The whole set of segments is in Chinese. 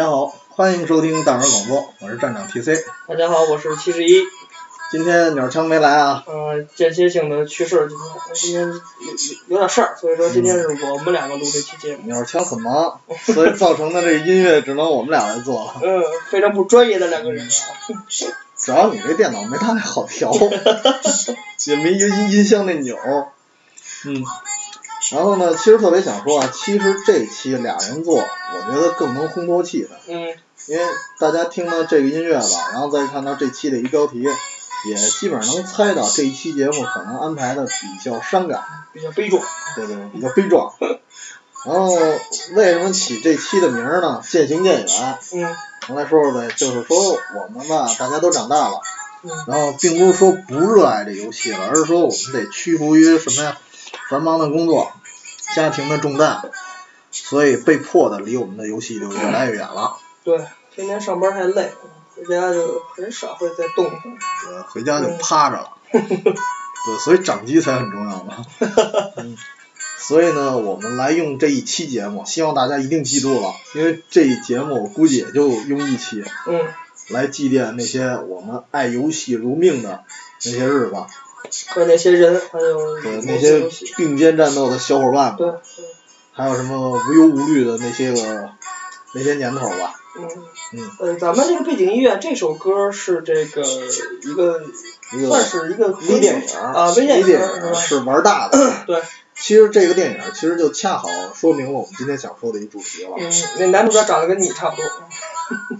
大家好，欢迎收听大耳广播，我是站长 TC。大家好，我是七十一。今天鸟枪没来啊？嗯，间歇性的去世，今天今天有有有点事儿，所以说今天是我们两个录这期节目。鸟枪很忙，所以造成的这音乐只能我们俩来做了。嗯，非常不专业的两个人。主要你这电脑没他那好调，也没音音箱那钮。嗯。然后呢，其实特别想说啊，其实这期俩人做，我觉得更能烘托气氛。嗯。因为大家听到这个音乐吧，然后再看到这期的一标题，也基本上能猜到这一期节目可能安排的比较伤感，比较悲壮。对对，比较悲壮。然后为什么起这期的名儿呢？渐行渐远。嗯。我来说说呗，就是说我们吧，大家都长大了，嗯。然后并不是说不热爱这游戏了，而是说我们得屈服于什么呀？繁忙的工作。家庭的重担，所以被迫的离我们的游戏就越来越远了。对，天天上班太累，回家就很少会再动动。对，回家就趴着了。对，所以掌机才很重要嘛。嗯。所以呢，我们来用这一期节目，希望大家一定记住了，因为这一节目我估计也就用一期。嗯。来祭奠那些我们爱游戏如命的那些日子。和那些人，还有对那些并肩战斗的小伙伴们，对，还有什么无忧无虑的那些个那些年头吧。嗯嗯。呃，咱们这个背景音乐，这首歌是这个一个算是一个微电影啊，微电影是玩大的。对。其实这个电影其实就恰好说明了我们今天想说的一主题了。嗯，那男主角长得跟你差不多。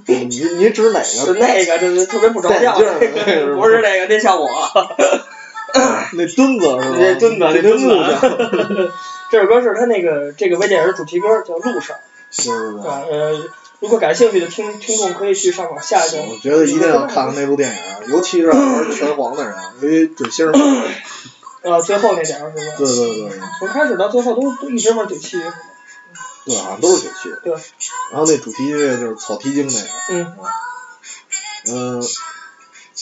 你你指哪个？是那个，就是特别不着调。不是那个，那像我。那墩子是吧？那墩子，那墩子。这首歌是他那个这个微电影主题歌，叫《路上》。是是呃，如果感兴趣的听听众可以去上网下一下。我觉得一定要看看那部电影，尤其是玩拳皇的人，因为准星。啊，最后那点儿是吧？对对对。从开始到最后都都一直玩九七。对，好像都是九七。对。然后那主题音乐就是草剃精那个。嗯。嗯。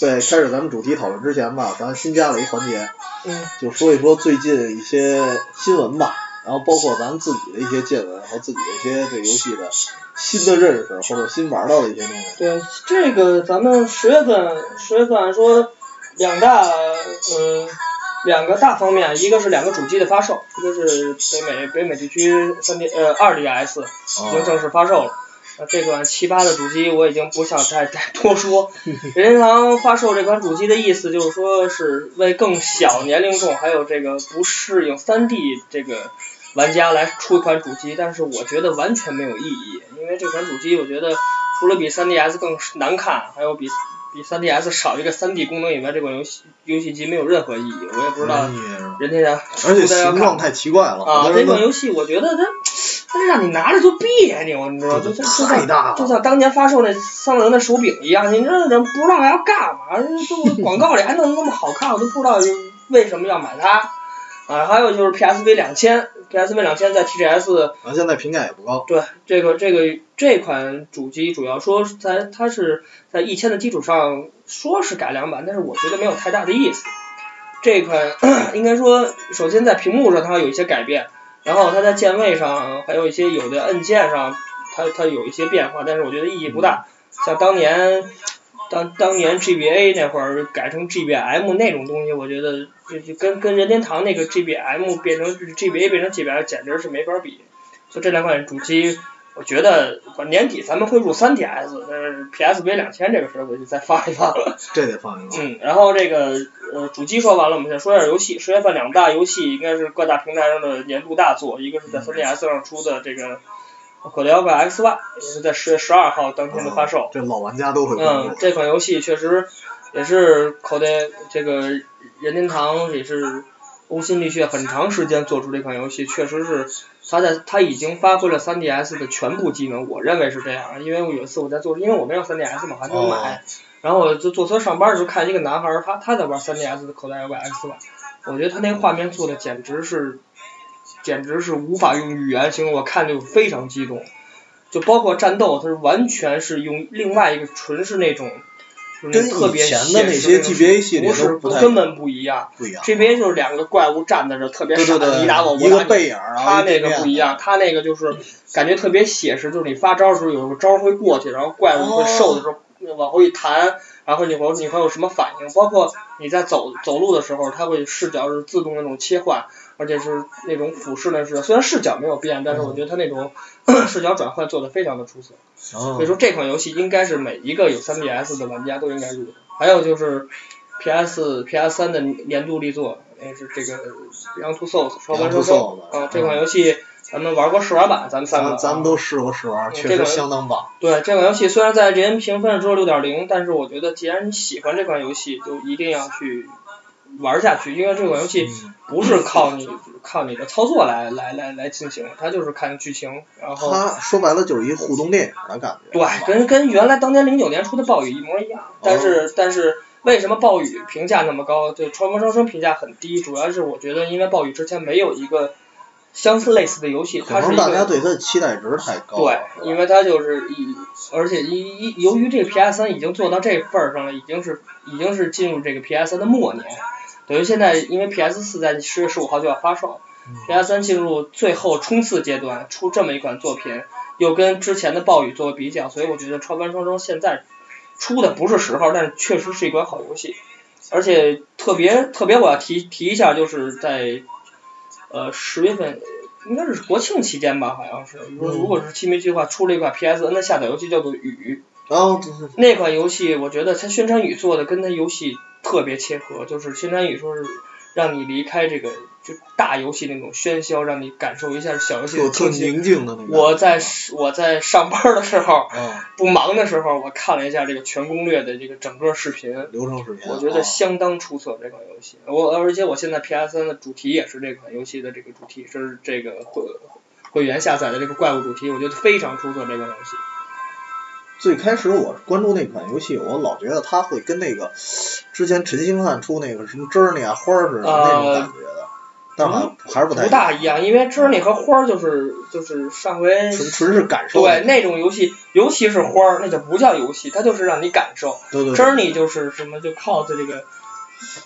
在开始咱们主题讨论之前吧，咱新加了一环节，嗯，就说一说最近一些新闻吧，然后包括咱自己的一些见闻和自己的一些对游戏的新的认识或者新玩到的一些东西。对，这个咱们十月份十月份说两大嗯两个大方面，一个是两个主机的发售，一个是北美北美地区三 D 呃二 DS 已经正式发售了。这款奇葩的主机我已经不想再再多说。任天堂发售这款主机的意思就是说是为更小年龄众还有这个不适应 3D 这个玩家来出一款主机，但是我觉得完全没有意义，因为这款主机我觉得除了比 3DS 更难看，还有比。比 3DS 少一个 3D 功能以外，这款游戏游戏机没有任何意义。我也不知道人家家而且形状太奇怪了。啊，这款游戏我觉得它，它让你拿着就别扭，你知道吗？就太大了。就像当年发售那三菱的手柄一样，你这人不知道要干嘛，就 广告里还弄那么好看，我都不知道为什么要买它。啊，还有就是 PSV 两千，PSV 两千在 TGS，啊，现在评价也不高。对，这个这个这款主机主要说在它是在一千的基础上说是改良版，但是我觉得没有太大的意思。这款 应该说，首先在屏幕上它有一些改变，然后它在键位上还有一些有的按键上，它它有一些变化，但是我觉得意义不大。像当年。当当年 GBA 那会儿改成 GBM 那种东西，我觉得就就跟跟任天堂那个 GBM 变成 GBA 变成 GBM 简直是没法比。就这两款主机，我觉得年底咱们会入三 DS，但是 PSV 两千这个事儿我就再放一放了。这得放一放。嗯，然后这个呃主机说完了，我们再说一下游戏。十月份两大游戏应该是各大平台上的年度大作，一个是在 3DS 上出的这个。口袋妖怪 X Y 也是在十月十二号当天的发售。这老玩家都会嗯，这款游戏确实也是口袋这个任天堂也是呕心沥血很长时间做出这款游戏，确实是他在他已经发挥了 3DS 的全部技能，我认为是这样。因为我有一次我在做，因为我没有 3DS 嘛，还没有买。然后我就坐车上班的时候看一个男孩，他他在玩 3DS 的口袋妖怪 X 吧我觉得他那画面做的简直是。简直是无法用语言形容，我看就非常激动，就包括战斗，它是完全是用另外一个纯是那种跟特别前的那些 GBA 系列不是不根本不一样。不一样。GBA 就是两个怪物站在这，特别傻，你打我，我一个背影他那个不一样，他那个就是感觉特别写实，就是你发招的时候有个招会过去，然后怪物会受的时候往后一弹，然后你会你会有什么反应？包括你在走走路的时候，它会视角是自动那种切换，而且是那种俯视的视角，虽然视角没有变，但是我觉得它那种 视角转换做的非常的出色。所以说这款游戏应该是每一个有 3DS 的玩家都应该入的。还有就是 PS PS 三的年度力作，也是这个《Young to Souls》超凡生生啊，这款游戏咱们玩过试玩版，咱们三个咱们都试过试玩，确实相当棒。对这款游戏虽然在 IGN 评分只有六点零，但是我觉得既然你喜欢这款游戏，就一定要去玩下去，因为这款游戏不是靠你靠你的操作来来来来进行，它就是看剧情，然后它说白了就是一互动电影的感觉。对，跟跟原来当年零九年出的暴雨一模一样，但是但是。为什么暴雨评价那么高？对《超凡生生》评价很低，主要是我觉得因为暴雨之前没有一个相似类似的游戏，它是大家对它的期待值太高。对，因为它就是一，而且一一由于这个 PS 三已经做到这份儿上了，已经是已经是进入这个 PS 三的末年，等于现在因为 PS 四在十月十五号就要发售，PS 三进入最后冲刺阶段，出这么一款作品，又跟之前的暴雨做比较，所以我觉得《超凡双生》现在。出的不是时候，但是确实是一款好游戏，而且特别特别我要提提一下，就是在呃十月份，应该是国庆期间吧，好像是。如如果是七没计划，出了一款 PSN 的下载游戏，叫做《雨》。哦。那款游戏，我觉得它宣传语做的跟它游戏特别切合，就是宣传语说是让你离开这个。就大游戏那种喧嚣，让你感受一下小游戏的特宁静的那种。我在我在上班的时候，不忙的时候，我看了一下这个全攻略的这个整个视频，流程视频，我觉得相当出色。这款游戏，我而且我现在 PS 三的主题也是这款游戏的这个主题，是这个会会员下载的这个怪物主题，我觉得非常出色。这款游戏。最开始我关注那款游戏，我老觉得它会跟那个之前陈星汉出那个什么 Journey 啊花似的那种感觉的。但还是不太不大一样，因为 Journey 和花儿就是就是上回纯纯是感受对那种游戏，尤其是花儿，那就不叫游戏，它就是让你感受。对对。Journey 就是什么，就靠着这个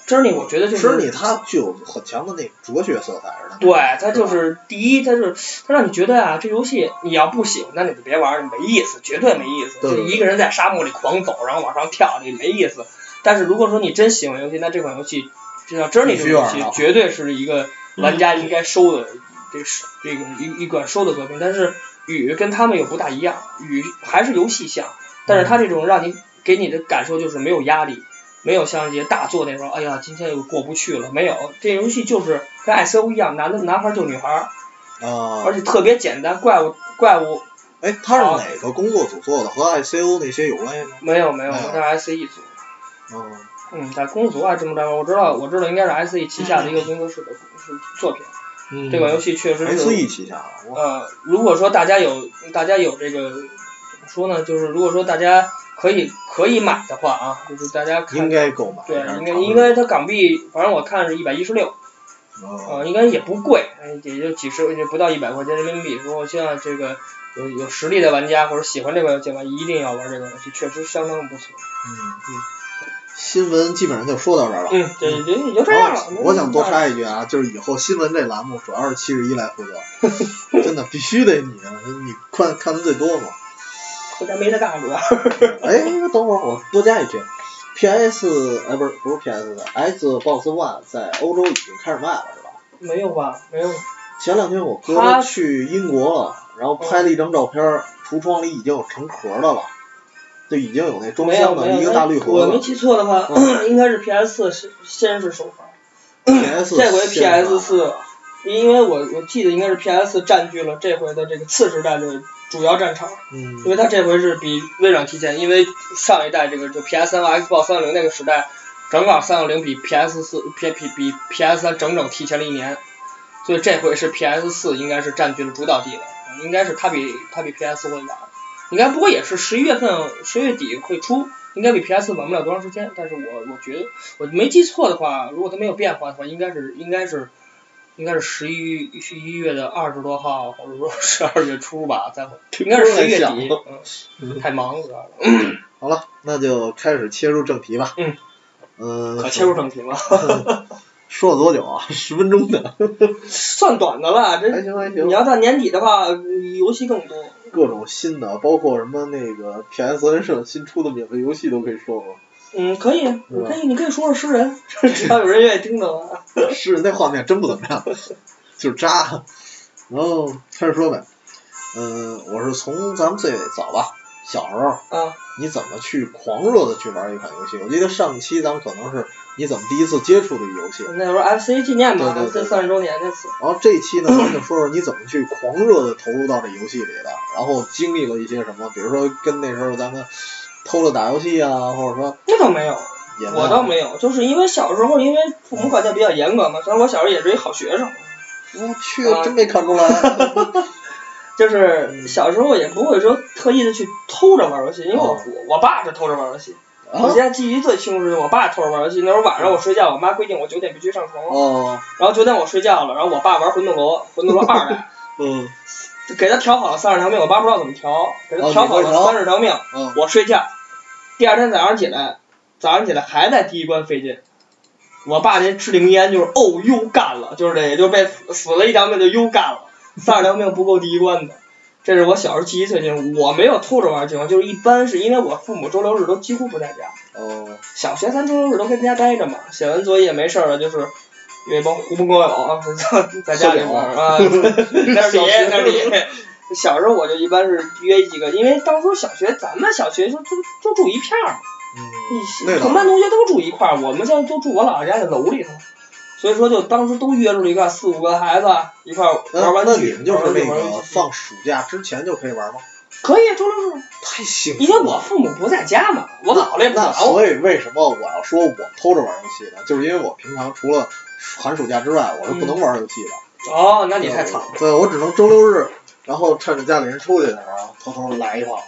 Journey，我觉得就是 Journey 它具有很强的那哲学色彩的。对，它就是第一，它是它让你觉得啊，这游戏你要不喜欢，那你就别玩，没意思，绝对没意思。就一个人在沙漠里狂走，然后往上跳，你没意思。但是如果说你真喜欢游戏，那这款游戏就像 Journey 这个游戏，绝对是一个。玩家应该收的，这是这个一一款收的作品，但是雨跟他们又不大一样，雨还是游戏像，但是它这种让你给你的感受就是没有压力，没有像一些大作那种，哎呀，今天又过不去了，没有，这游戏就是跟 I C O 一样，男的男孩救女孩，啊，而且特别简单，怪物怪物，哎，他是哪个工作组做的？和 I C O 那些有关系吗？没有没有，是 I C E 组。嗯。嗯，在工作组还这么着，我知道，我知道应该是 S E 旗下的一个工作室的是作品。嗯。这款游戏确实是。S E 旗下。呃，如果说大家有大家有这个怎么说呢？就是如果说大家可以可以买的话啊，就是大家应该购买。对，应该应该它港币，反正我看是一百一十六。啊。应该也不贵，也就几十，也不到一百块钱人民币。如果希望这个有有实力的玩家或者喜欢这款游戏的话，一定要玩这个游戏，确实相当不错。嗯嗯。新闻基本上就说到这儿了。嗯，对对，也就这样了。我想多插一句啊，就是以后新闻这栏目主要是七十一来负责，真的必须得你，你看看的最多嘛。回家没得干主要。哎，等会儿我多加一句，PS 哎不是不是 PS 的，Xbox One 在欧洲已经开始卖了是吧？没有吧？没有。前两天我哥去英国了，然后拍了一张照片，橱窗里已经有成盒的了。就已经有那装箱的一个大绿盒。我没记错的话，应该是 PS 四先是首发。PS 这回 PS 四，因为我我记得应该是 PS 占据了这回的这个次时代的主要战场。嗯。因为它这回是比微软提前，因为上一代这个就 PS 三和 Xbox 三六零那个时代，正好三六零比 PS 四 P P 比 PS 三整整提前了一年，所以这回是 PS 四应该是占据了主导地位，应该是它比它比 PS 会晚。应该不过也是十一月份，十月底会出，应该比 PS 晚不了多长时间。但是我我觉得我没记错的话，如果它没有变化的话，应该是应该是应该是十一十一月的二十多号，或者说十二月初吧，再 应该是十一月底，嗯，太忙了。好了，那就开始切入正题吧。嗯。嗯。可切入正题吗？说了多久啊？十分钟的。算短的了，这还行还行。你要到年底的话，游戏更多。各种新的，包括什么那个 PSN 社新出的免费游戏都可以说吗？嗯，可以，你可以，你可以说说诗人，只要有人愿意听的话。诗人那画面真不怎么样，就是渣。然后开始说呗，嗯，我是从咱们最早吧，小时候，啊，你怎么去狂热的去玩一款游戏？我记得上期咱们可能是你怎么第一次接触的游戏。那时候 FC 纪念嘛，FC 三十周年那次。然后这期呢，咱们就说说你怎么去狂热的投入到这游戏里的，然后经历了一些什么，比如说跟那时候咱们。偷着打游戏啊，或者说那倒没有，我倒没有，就是因为小时候因为父母管教比较严格嘛，虽然我小时候也是一好学生。我去，真没看出来。就是小时候也不会说特意的去偷着玩游戏，因为我我爸是偷着玩游戏。我现在记忆最清楚是我爸偷着玩游戏，那时候晚上我睡觉，我妈规定我九点必须上床。哦。然后九点我睡觉了，然后我爸玩魂斗罗，魂斗罗二代。嗯。给他调好了三十条命，我爸不知道怎么调，给他调好了三十条命，我睡觉，第二天早上起来，早上起来还在第一关费劲，我爸那至灵烟就是哦又干了，就是这也，就被死了一条命就又干了，三十条命不够第一关的，这是我小时候记忆最清，我没有偷着玩的情况，就是一般是因为我父母周六日都几乎不在家，哦，小学三周六日都跟家待着嘛，写完作业没事了就是。有一帮狐朋狗友在家里玩啊，那是你，那是你。小时候我就一般是约几个，因为当初小学咱们小学就就就住一片儿，嗯，同班同学都住一块儿，我们现在都住我姥姥家那楼里头，所以说就当时都约出了一块四五个孩子一块玩玩具。那你们就是那个放暑假之前就可以玩吗？可以，周六日。太幸福。因为我父母不在家嘛，我姥姥也不在。所以为什么我要说我偷着玩游戏呢？就是因为我平常除了寒暑假之外，我是不能玩游戏的。哦，那你太惨了。对，我只能周六日，然后趁着家里人出去的时候，偷偷来一炮。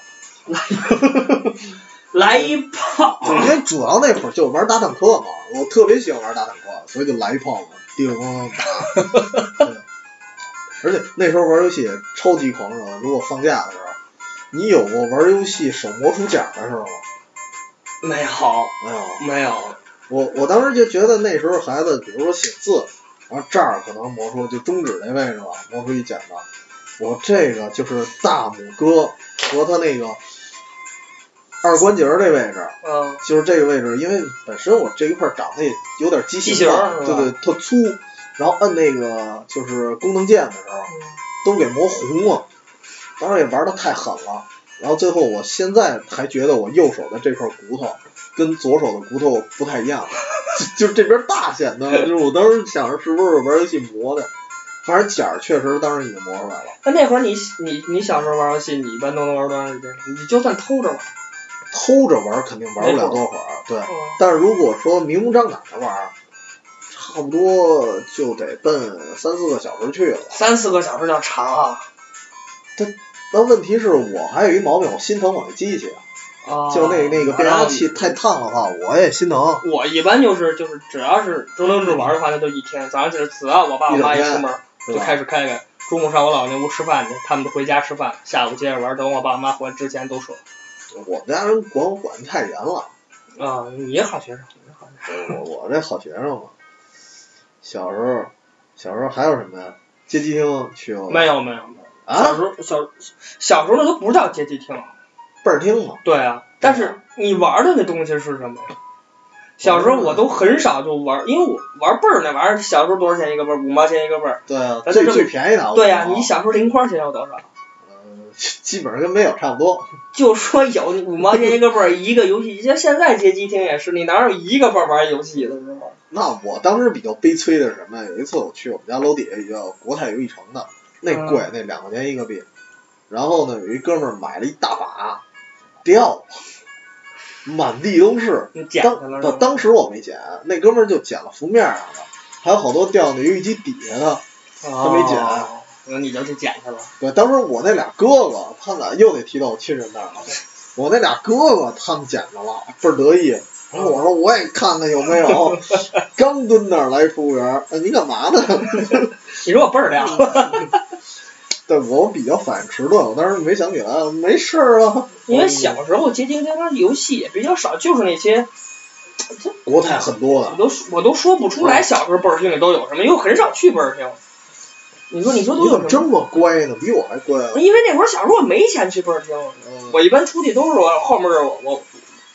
来一炮。因为主要那会儿就玩打坦克嘛，我特别喜欢玩打坦克，所以就来一炮嘛，叮咣咣打。而且那时候玩游戏超级狂热，如果放假的时候，你有过玩游戏手磨出茧的时候吗？没有。没有。没有。我我当时就觉得那时候孩子，比如说写字，然后这儿可能磨出就中指那位置吧，磨出一茧子。我这个就是大拇哥和他那个二关节这位置，嗯，就是这个位置，因为本身我这一块长得也有点畸形，对对，特粗，然后摁那个就是功能键的时候，都给磨红了。当时也玩的太狠了，然后最后我现在还觉得我右手的这块骨头。跟左手的骨头不太一样，就这边大显得，就是我当时想着是不是玩游戏磨的，反正茧儿确实当时已经磨出来了。那那会儿你你你小时候玩游戏，你一般都能玩多长时间？你就算偷着玩，偷着玩肯定玩不了多会儿，对。但是如果说明目张胆的玩，差不多就得奔三四个小时去了。三四个小时叫长啊。它那问题是我还有一毛病，我心疼我那机器啊。就那那个变压器太烫的话，我也心疼。我一般就是就是只要是周六日玩的话，那就一天。早上起来只要我爸我妈一出门，就开始开开。中午上我姥姥那屋吃饭去，他们都回家吃饭。下午接着玩，等我爸妈回来之前都说。我们家人管我管的太严了。啊，你好学生，你好学生。我我这好学生嘛。小时候，小时候还有什么呀？街机厅去过？没有没有没有。啊？小时候小小时候那都不叫街机厅。倍儿厅嘛。对啊，但是你玩的那东西是什么呀？小时候我都很少就玩，因为我玩倍儿那玩意儿，小时候多少钱一个倍儿？五毛钱一个倍儿。对啊，最最便宜的。对呀，你小时候零花钱有多少？嗯，基本上跟没有差不多。就说有五毛钱一个倍儿，一个游戏，像现在街机厅也是，你哪有一个倍儿玩游戏的时候？那我当时比较悲催的是什么？有一次我去我们家楼底下一个国泰游戏城的，那贵，那两块钱一个币。然后呢，有一哥们儿买了一大把。掉，满地都是。当当当时我没捡，那哥们儿就捡了浮面上的，还有好多掉那游戏机底下的，他没捡。那你就去捡去了。对，当时我那俩哥哥，他俩又得提到我亲人那儿了。我那俩哥哥他们捡着了，倍儿得意，然后我说我也看看有没有，刚蹲那儿来服务员，哎，你干嘛呢？你说我倍儿亮。对，我比较反应迟钝，我当时没想起来，没事儿啊。因为小时候街机电玩游戏也比较少，就是那些。国泰很多的。我都我都说不出来，小时候倍儿厅里都有什么，因为很少去倍儿厅。你说你说都么？这么乖呢？比我还乖。因为那会儿小时候我没钱去倍儿厅，我一般出去都是我后面我我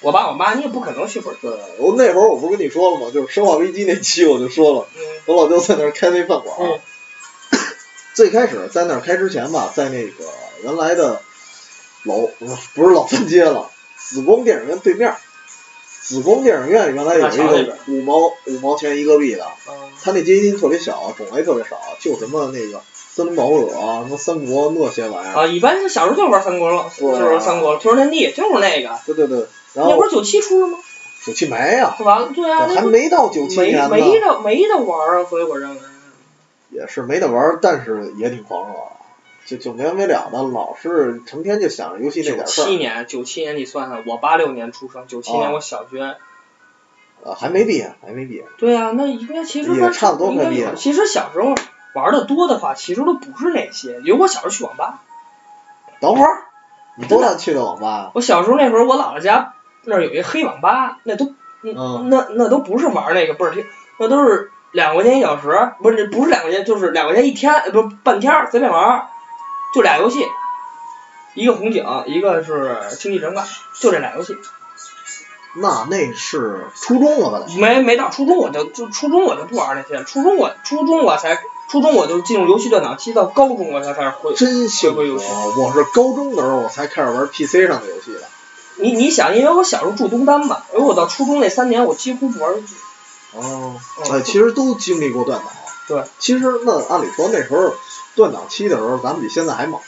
我爸我妈，你也不可能去本儿对。我那会儿我不是跟你说了吗？就是《生化危机》那期我就说了，我老舅在那儿开那饭馆。最开始在那儿开之前吧，在那个原来的老不是老三街了，紫光电影院对面。紫光电影院原来有一个五毛五毛钱一个币的，他那街机厅特别小，种类特别少，就什么那个森林保护者啊，什么三国那些玩意儿。啊，一般小时候就玩三国了，就是三国，屠城天地就是那个。对对对。然后那不是九七出的吗？九七没啊。完了，对啊，还没到九七年呢。没没得没得玩啊，所以我认为。也是没得玩，但是也挺狂热，就就没完没了的，老是成天就想着游戏那点事儿。九七年，九七年你算算，我八六年出生，九七年我小学。呃，还没毕业，还没毕业。对啊，那应该其实也差不多快毕业。其实小时候玩的多的话，其实都不是那些。因为我小时候去网吧。等会儿，你多大去的网吧？我小时候那会儿，我姥姥家那儿有一黑网吧，那都，那那都不是玩那个倍儿听，那都是。两块钱一小时，不是不是两块钱，就是两块钱一天，不是半天随便玩，就俩游戏，一个红警，一个是星际争霸，就这俩游戏。那那是初中了吧？没没到初中我就就初中我就不玩那些，初中我初中我才初中我就进入游戏断档期，到高中我才开始会真学会游戏。我是高中的时候我才开始玩 PC 上的游戏的。你你想，因为我小时候住东单嘛，因为我到初中那三年我几乎不玩游戏。哦，哎，其实都经历过断档。对，其实那按理说那时候断档期的时候，咱们比现在还忙。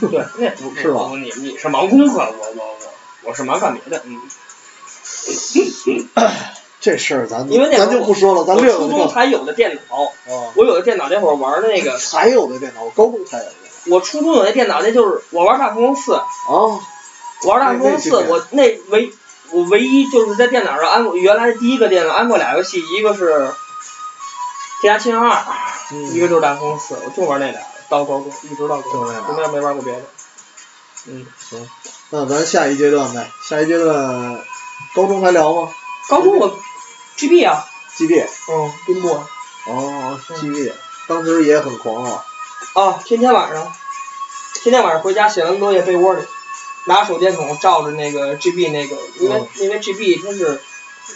对，那 不是吧？你你是忙功课，我我我我是忙干别的。嗯。这事儿咱因为咱就不说了，咱略初中才有的电脑，我有的电脑那会儿玩的那个。才有的电脑，我高中才有的。我初中有那电脑，那就是我玩大富翁四。哦。玩大富翁四，我那唯。我唯一就是在电脑上安过，原来第一个电脑安过俩游戏，一个是《天涯奇侠二》，一个就是《大富翁四》，我就玩那俩，到高中一直到高中，中间没玩过别的。嗯，行，那咱下一阶段呗，下一阶段高中还聊吗？高中我 GB 啊。GB。嗯，冰波。哦，GB，当时也很狂啊。啊，天天晚上，天天晚上回家写完作业被窝里。拿手电筒照着那个 GB 那个，因为因为 GB 它是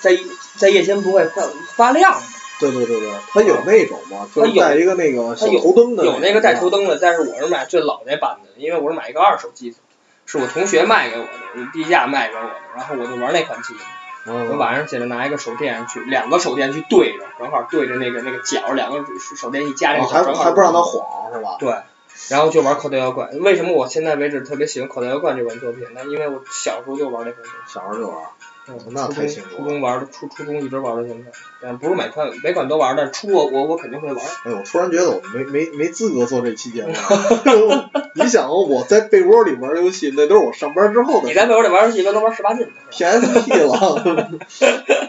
在在夜间不会发发亮。对对对对，它有那种吗？它带一个那个小头灯的。有那个带头灯的，但是我是买最老那版的，因为我是买一个二手机子，是我同学卖给我的，低价卖给我的，然后我就玩那款机子。我晚上起来拿一个手电去，两个手电去对着，正好对着那个那个角，两个手电一加那个还还不让它晃是吧？对。然后就玩口袋妖怪，为什么我现在为止特别喜欢口袋妖怪这款作品？呢因为我小时候就玩那款，小时候就玩，嗯，那太清楚。初中玩的，初初中一直玩到现在，但不是每款每款都玩，但初我我我肯定会玩。哎，我突然觉得我没没没资格做这期节目。你想我在被窝里玩游戏，那都是我上班之后的。你在被窝里玩游戏，一般都玩十八禁的。PSP 了。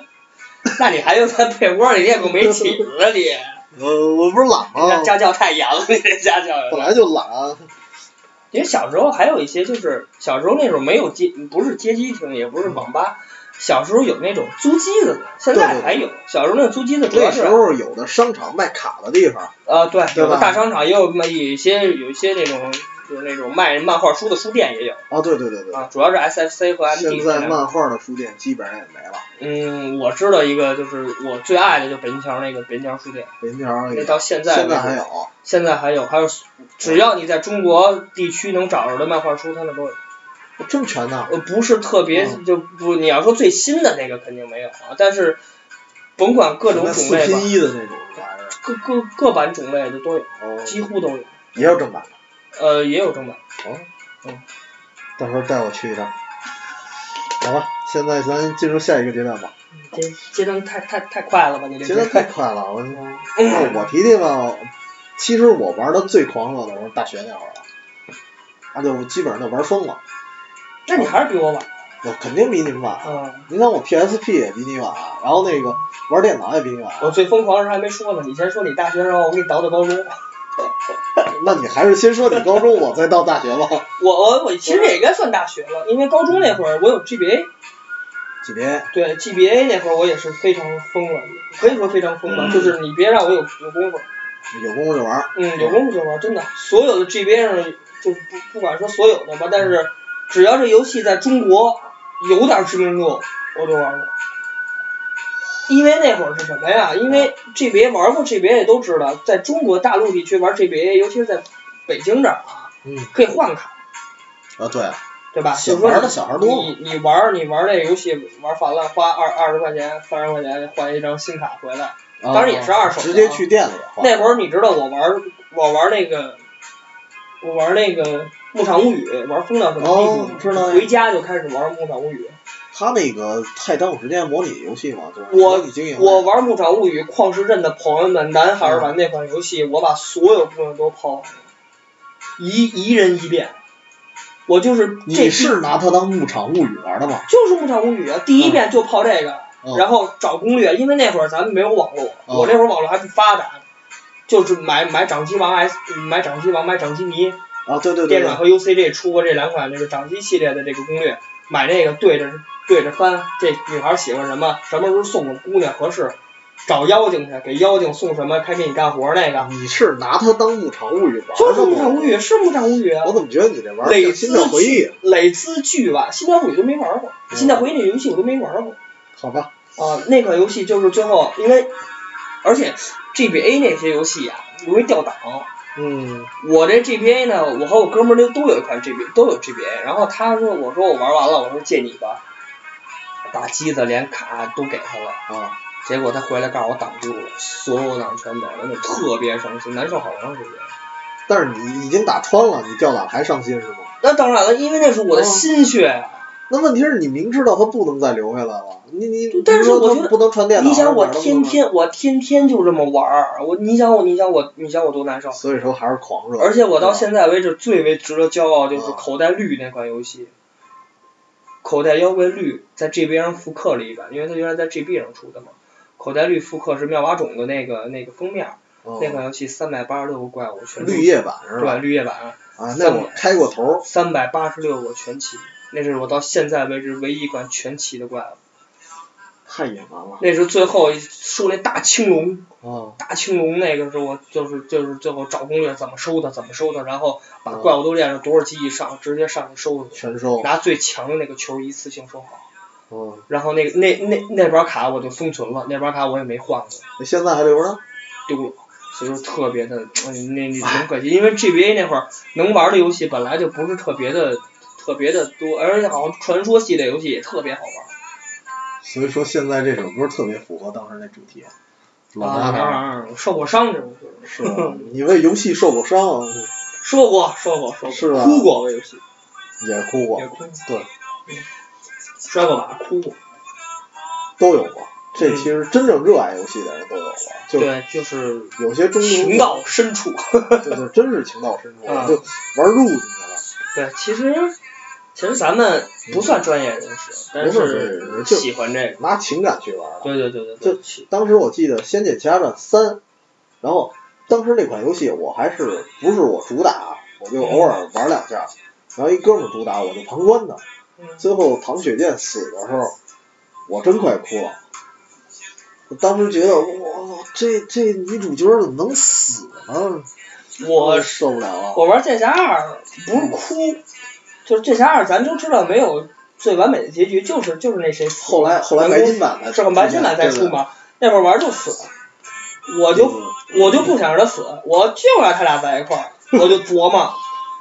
那你还就在被窝里，你也够没起子啊你。呃，我不是懒吗？家教太严了，你这家教。本来就懒。因为小时候还有一些，就是小时候那种没有街，不是街机厅，也不是网吧，小时候有那种租机子的，现在还有。小时候那租机子主要是。那时候有的商场卖卡的地方。啊，对，有的大商场也有卖一些，有一些那种。就是那种卖漫画书的书店也有啊，对对对对啊，主要是 S F C 和 M D。现在漫画的书店基本上也没了。嗯，我知道一个，就是我最爱的，就北京桥那个北京桥书店。北京桥那到现在现在还有。现在还有，还有，只要你在中国地区能找着的漫画书，它那都有。这么全呢？呃，不是特别，就不你要说最新的那个肯定没有啊，但是甭管各种种类吧。四拼一的那种玩意儿。各各各版种类的都有，几乎都有。也有正版。呃，也有正版。哦，嗯，到时候带我去一趟。好吧，现在咱进入下一个阶段吧。阶阶段太太太快了吧？你这阶段太快了，我 我提提吧。其实我玩的最狂热的时候，大学那会儿了，那就基本上就玩疯了。那你还是比我晚。我肯定比你们晚。嗯。你想我 PSP 也比你晚，然后那个玩电脑也比你晚。我最疯狂的时候还没说呢，你先说你大学时候，我给你倒倒高中。那你还是先说你高中，我再到大学吧。我我我其实也应该算大学了，因为高中那会儿我有 GBA。GBA。对 GBA 那会儿我也是非常疯了，可以说非常疯了，就是你别让我有有功夫。有功夫就玩。嗯，有功夫就玩，真的，所有的 GBA 上就不不管说所有的吧，但是只要这游戏在中国有点知名度，我就玩过。因为那会儿是什么呀？因为 GBA 玩过 GBA 都知道，在中国大陆地区玩 GBA，尤其是在北京这儿啊，可以换卡。啊，对。对吧？小孩的小孩多。你你玩你玩那游戏玩烦了，花二二十块钱、三十块钱换一张新卡回来，当然也是二手。直接去店里。那会儿你知道我玩我玩那个我玩那个《牧场物语》玩疯到什么地步？知道。回家就开始玩《牧场物语》。他那个太耽误时间模拟游戏嘛，就是我我玩《牧场物语》旷世镇的朋友们，男孩玩那款游戏，我把所有姑娘都泡完，一一人一遍。我就是你是拿它当《牧场物语》玩的吗？就是《牧场物语》啊，第一遍就泡这个，然后找攻略，因为那会儿咱们没有网络，我那会儿网络还不发达，就是买买掌机王 S，买掌机王，买掌机迷啊，对对对，电软和 UCG 出过这两款这个掌机系列的这个攻略，买那个对着对着翻，这女孩喜欢什么，什么时候送个姑娘合适。找妖精去，给妖精送什么，开给你干活那个。你是拿它当牧场物语玩？就是牧场物语，是牧场物语。我怎么觉得你这玩儿累心跳回忆？累兹巨晚，心跳回忆都没玩过，心跳回忆那游戏我都没玩过。好吧。啊，那款游戏就是最后，因为而且 GBA 那些游戏呀容易掉档。嗯。我这 GBA 呢，我和我哥们儿都都有一款 GBA，都有 GBA。然后他说，我说我玩完了，我说借你吧，把机子连卡都给他了。啊。结果他回来告诉我挡住了，所有档全没了，那特别伤心，难受好长时间。但是你已经打穿了，你掉档还伤心是吗？那当然了，因为那是我的心血呀。那问题是你明知道他不能再留下来了，你你但是我觉得不能传电脑。你想我天天我天天就这么玩儿，我你想我你想我你想我多难受。所以说还是狂热。而且我到现在为止最为值得骄傲就是口袋绿那款游戏。口袋妖怪绿在 GB 上复刻了一版，因为它原来在 GB 上出的嘛。口袋绿复刻是妙蛙种的那个那个封面，那款游戏三百八十六个怪物全。绿叶版是吧？对，绿叶版。啊，那我开过头。三百八十六个全齐，那是我到现在为止唯一一款全齐的怪物。太野蛮了。那是最后收那大青龙。哦。大青龙那个是我就是就是最后找攻略怎么收它怎么收它，然后把怪物都练上多少级以上，直接上去收。全收。拿最强的那个球一次性收好。嗯，然后那个那那那把卡我就封存了，那把卡我也没换过。那现在还留着？丢了，所以说特别的，那那 很可惜，因为 GBA 那会儿能玩的游戏本来就不是特别的特别的多，而且好像传说系列游戏也特别好玩。所以说现在这首歌特别符合当时那主题。老男孩受过伤这种是吧？你为游戏受过伤？受过，受过，受过。是吧？哭过为游戏。也哭过。也哭。对。摔过马，哭过，都有过。这其实真正热爱游戏的人都有过。对，就是有些中情到深处。对 对，真是情到深处，就玩入进去了。对，其实其实咱们不算专业人士，但是喜欢这个，拿情感去玩。对对对对。就当时我记得《仙剑奇侠传三》，然后当时那款游戏我还是不是我主打，我就偶尔玩两下，然后一哥们主打，我就旁观的。最后唐雪见死的时候，我真快哭了。我当时觉得，哇，这这女主角怎么能死呢？我受不了了。我玩剑侠二不是哭，就是剑侠二，咱都知道没有最完美的结局，就是就是那谁。后来后来白金版才是白金版再出嘛？那会儿玩就死了，我就我就不想让他死，我就让他俩在一块儿，我就琢磨。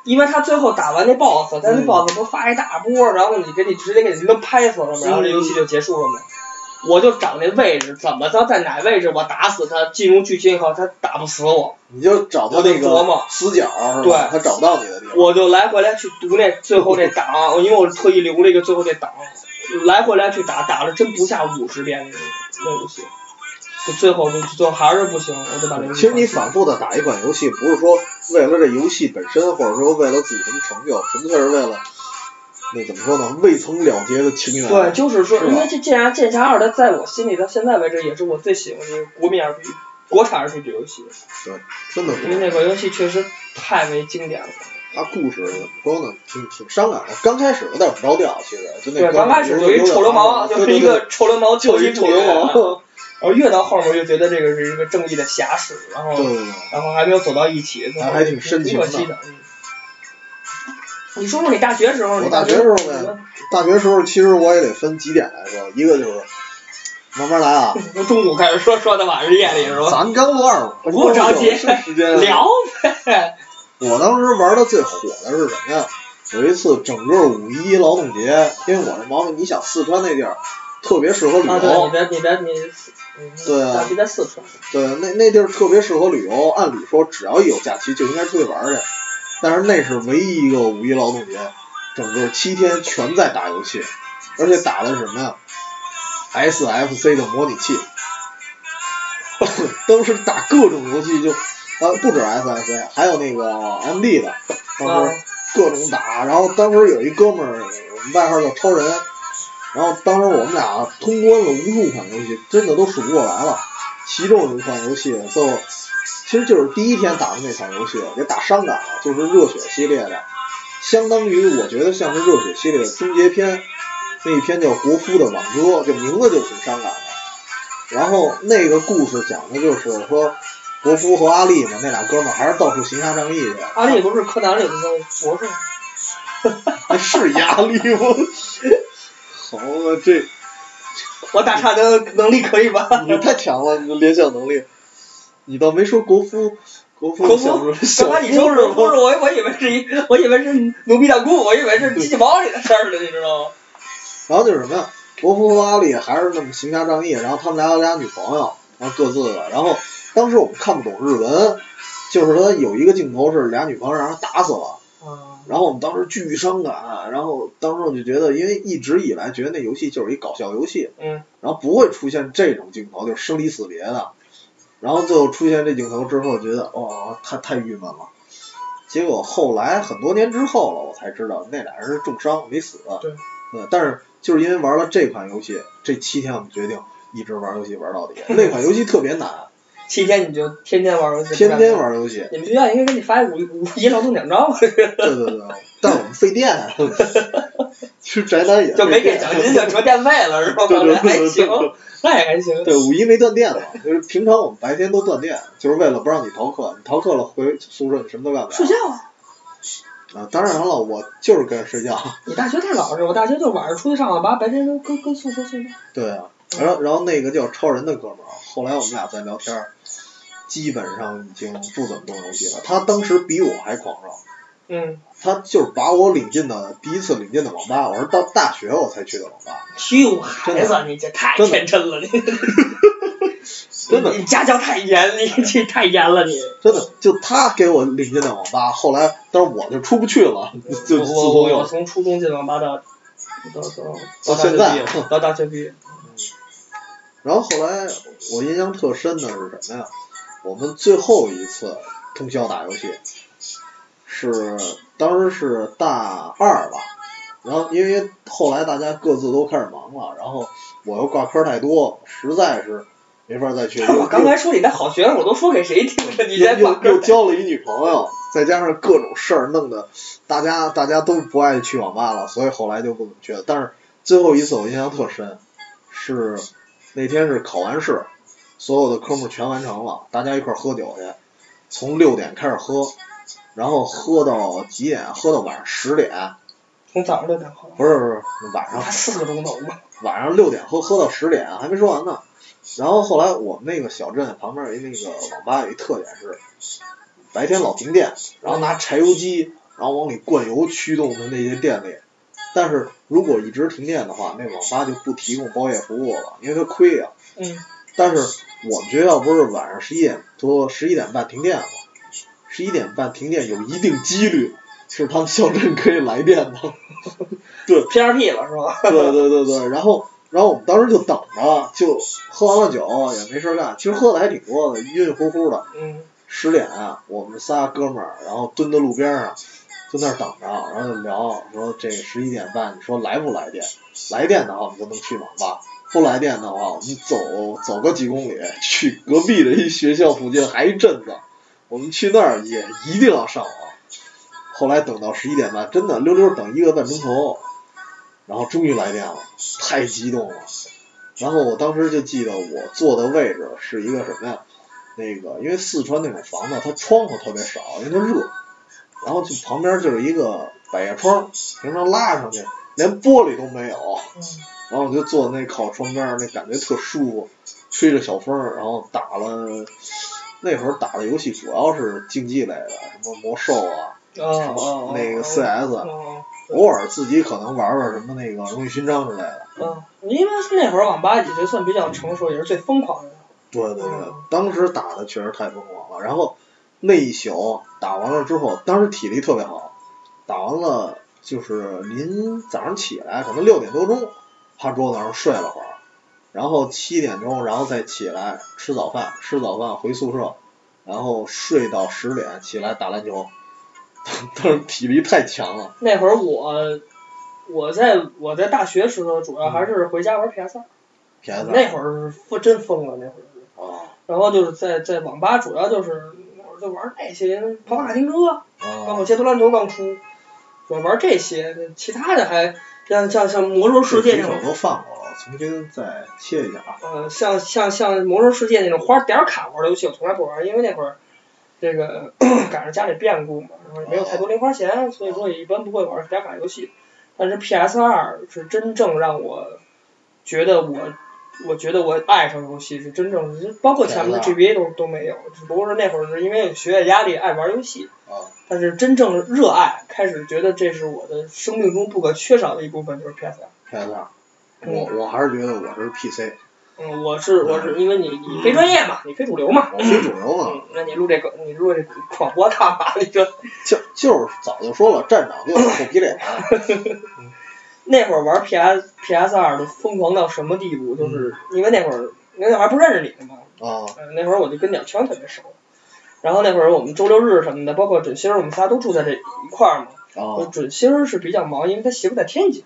因为他最后打完那 boss，他那 boss 不发一大波，然后你给你直接给你都拍死了吗？然后这游戏就结束了吗？我就找那位置，怎么着在哪位置我打死他，进入剧情以后他打不死我。你就找他那个死角是吧？他找不到你的。我就来回来去读那最后那档，因为我特意留了一个最后那档，来回来去打，打了真不下五十遍那那游戏。就最后就就还是不行，我就把这个。其实你反复的打一款游戏，不是说为了这游戏本身，或者说为了自己什么成就，纯粹是为了那怎么说呢？未曾了结的情缘。对，就是说，是因为这《剑侠剑侠二》的，在我心里到现在为止也是我最喜欢的国民 RPG、国产 RPG 游戏，对，真的。因为那款游戏确实太为经典了。它故事怎么说呢？挺挺伤感的。刚开始有点不着调，其实就那对，刚开始有有一臭流氓，就是一个臭流氓就一臭流氓。然后越到后面越觉得这个是一个正义的侠士，然后。然后还没有走到一起，还还挺深情的你说说你大学时候，我大学时候什么呢，大学时候其实我也得分几点来说，一个就是慢慢来啊，从中午开始说，说到晚上夜里是吧？咱刚录二五，不着急是时间啊。聊呗。我当时玩的最火的是什么呀？有一次整个五一劳动节，因为我这毛病，你想四川那地儿特别适合旅啊，对，游你，在你在你，嗯对啊你在四川，对，那那地儿特别适合旅游。按理说，只要一有假期就应该出去玩去，但是那是唯一一个五一劳动节，整个七天全在打游戏，而且打的是什么呀？SFC 的模拟器，当时打各种游戏就，呃，不止 SSC，还有那个 MD 的，当啊时各种打。然后当时有一哥们儿，我们外号叫超人，然后当时我们俩通关了无数款游戏，真的都数不过来了。其中有一款游戏就，其实就是第一天打的那款游戏，给打伤感了，就是热血系列的，相当于我觉得像是热血系列的终结篇，那一篇叫《国夫的挽歌》，这名字就挺伤感的。然后那个故事讲的就是说，国夫和阿力嘛，那俩哥们儿还是到处行侠仗义去。阿力不是柯南里的那个博士吗？那 是压力吗？好啊，这 我打岔的能力可以吧？你太强了，你的联想能力。你倒没说国夫，国夫国服想说小刚才你说夫是国服，吗？我我以为是一，我以为是牛逼大姑，我以为是机器猫里的事儿呢，你知道吗？然后就是什么呀？国夫和阿力还是那么行侠仗义，然后他们俩有俩女朋友，然后各自的。然后当时我们看不懂日文，就是他有一个镜头是俩女朋友让人打死了。啊，然后我们当时巨伤感，然后当时我就觉得，因为一直以来觉得那游戏就是一搞笑游戏，嗯，然后不会出现这种镜头，就是生离死别的。然后最后出现这镜头之后，觉得哦，太太郁闷了。结果后来很多年之后了，我才知道那俩人是重伤没死。对。对，但是就是因为玩了这款游戏，这七天我们决定一直玩游戏玩到底。那款游戏特别难，七天你就天天玩游戏，天天。玩游戏。你们学校应该给你发五五一劳动奖章，对对对，但我们费电，其实宅男也就没给奖金就折电费了是吧？对对对那还行那也还行。对，五一没断电嘛，就是平常我们白天都断电，就是为了不让你逃课。你逃课了回宿舍，你什么都干不了。睡觉啊！啊，当然了，我就是跟着睡觉。你大学太老实，我大学就晚上出去上网吧，白天跟跟跟宿舍睡觉。对啊，然后然后那个叫超人的哥们儿，后来我们俩在聊天儿，基本上已经不怎么动游戏了。他当时比我还狂热，嗯，他就是把我领进的第一次领进的网吧，我是到大学我才去的网吧。哟，孩子，你这太天真了，你。真的。你家教太严，你这太严了，你。真的，就他给我领进的网吧，后来但是我就出不去了，就自我我我从初中进网吧到到到到现在。大学毕业到大学毕业，然后后来我印象特深的是什么呀？我们最后一次通宵打游戏，是当时是大二吧，然后因为后来大家各自都开始忙了，然后我又挂科太多，实在是没法再去。我刚才说你那好学生，我都说给谁听着？你又又。又交了一女朋友，再加上各种事儿，弄得大家大家都不爱去网吧了，所以后来就不怎么去了。但是最后一次我印象特深，是那天是考完试，所有的科目全完成了，大家一块儿喝酒去，从六点开始喝，然后喝到几点？喝到晚上十点，从早上六点喝，不是不是晚上 四个钟头嘛？晚上六点喝喝到十点，还没说完呢。然后后来我们那个小镇旁边有一那个网吧，有一特点是白天老停电，然后拿柴油机，然后往里灌油驱动的那些电力。但是如果一直停电的话，那网吧就不提供包夜服务了，因为它亏呀、嗯，但是我们学校不是晚上十一点多、十一点半停电吗？十一点半停电有一定几率是他们校镇可以来电的。对 PRP 了是吧？对对对对，然后然后我们当时就等着，就喝完了酒也没事儿干，其实喝的还挺多的，晕晕乎乎的。嗯，十点啊，我们仨哥们儿，然后蹲在路边上，就那儿等着，然后就聊说这十一点半，你说来不来电？来电的话，我们就能去网吧；不来电的话，我们走走个几公里，去隔壁的一学校附近还一镇子，我们去那儿也一定要上网。后来等到十一点半，真的溜溜等一个半钟头，然后终于来电了，太激动了。然后我当时就记得我坐的位置是一个什么呀？那个因为四川那种房子，它窗户特别少，因为它热。然后就旁边就是一个百叶窗，平常拉上去连玻璃都没有。然后我就坐在那靠窗边，那感觉特舒服，吹着小风，然后打了那会儿打的游戏主要是竞技类的，什么魔兽啊，那个 CS，偶尔自己可能玩玩什么那个荣誉勋章之类的。嗯，因为那会儿网吧也就算比较成熟，也是最疯狂的。对对对，当时打的确实太疯狂了，然后。那一宿打完了之后，当时体力特别好，打完了就是临早上起来，可能六点多钟，趴桌子上睡了会儿，然后七点钟，然后再起来吃早饭，吃早饭回宿舍，然后睡到十点起来打篮球，当时体力太强了。那会儿我我在我在大学时候主要还是回家玩 PS 二，PS 那会儿疯真疯了那会儿。哦。然后就是在在网吧主要就是。就玩那些跑马卡丁车，包括街头篮球刚出，主要玩这些，其他的还像像像魔兽世界那种。都放过了，重新再切一下。嗯，像像像魔兽世界那种花点卡玩的游戏，我从来不玩，因为那会儿这个 赶上家里变故嘛，然后也没有太多零花钱，所以说也一般不会玩点卡游戏。但是 PS 二是真正让我觉得我。我觉得我爱上游戏是真正，包括前面的 GBA 都都没有，只不过是那会儿是因为有学业压力爱玩游戏。啊。但是真正热爱，开始觉得这是我的生命中不可缺少的一部分，就是 PS 二。PS 二。我我还是觉得我是 PC。嗯，我是我是因为你你非专业嘛，你非主流嘛。我非主流嘛。那你录这个你录这广播干嘛？你这。就就是早就说了，站长就厚皮脸。那会儿玩 PS PS 二都疯狂到什么地步？就是因为那会儿，因为那会儿还不认识你呢嘛。啊。那会儿我就跟鸟枪特别熟，然后那会儿我们周六日什么的，包括准星儿，我们仨都住在这一块儿嘛。啊。准星儿是比较忙，因为他媳妇在天津。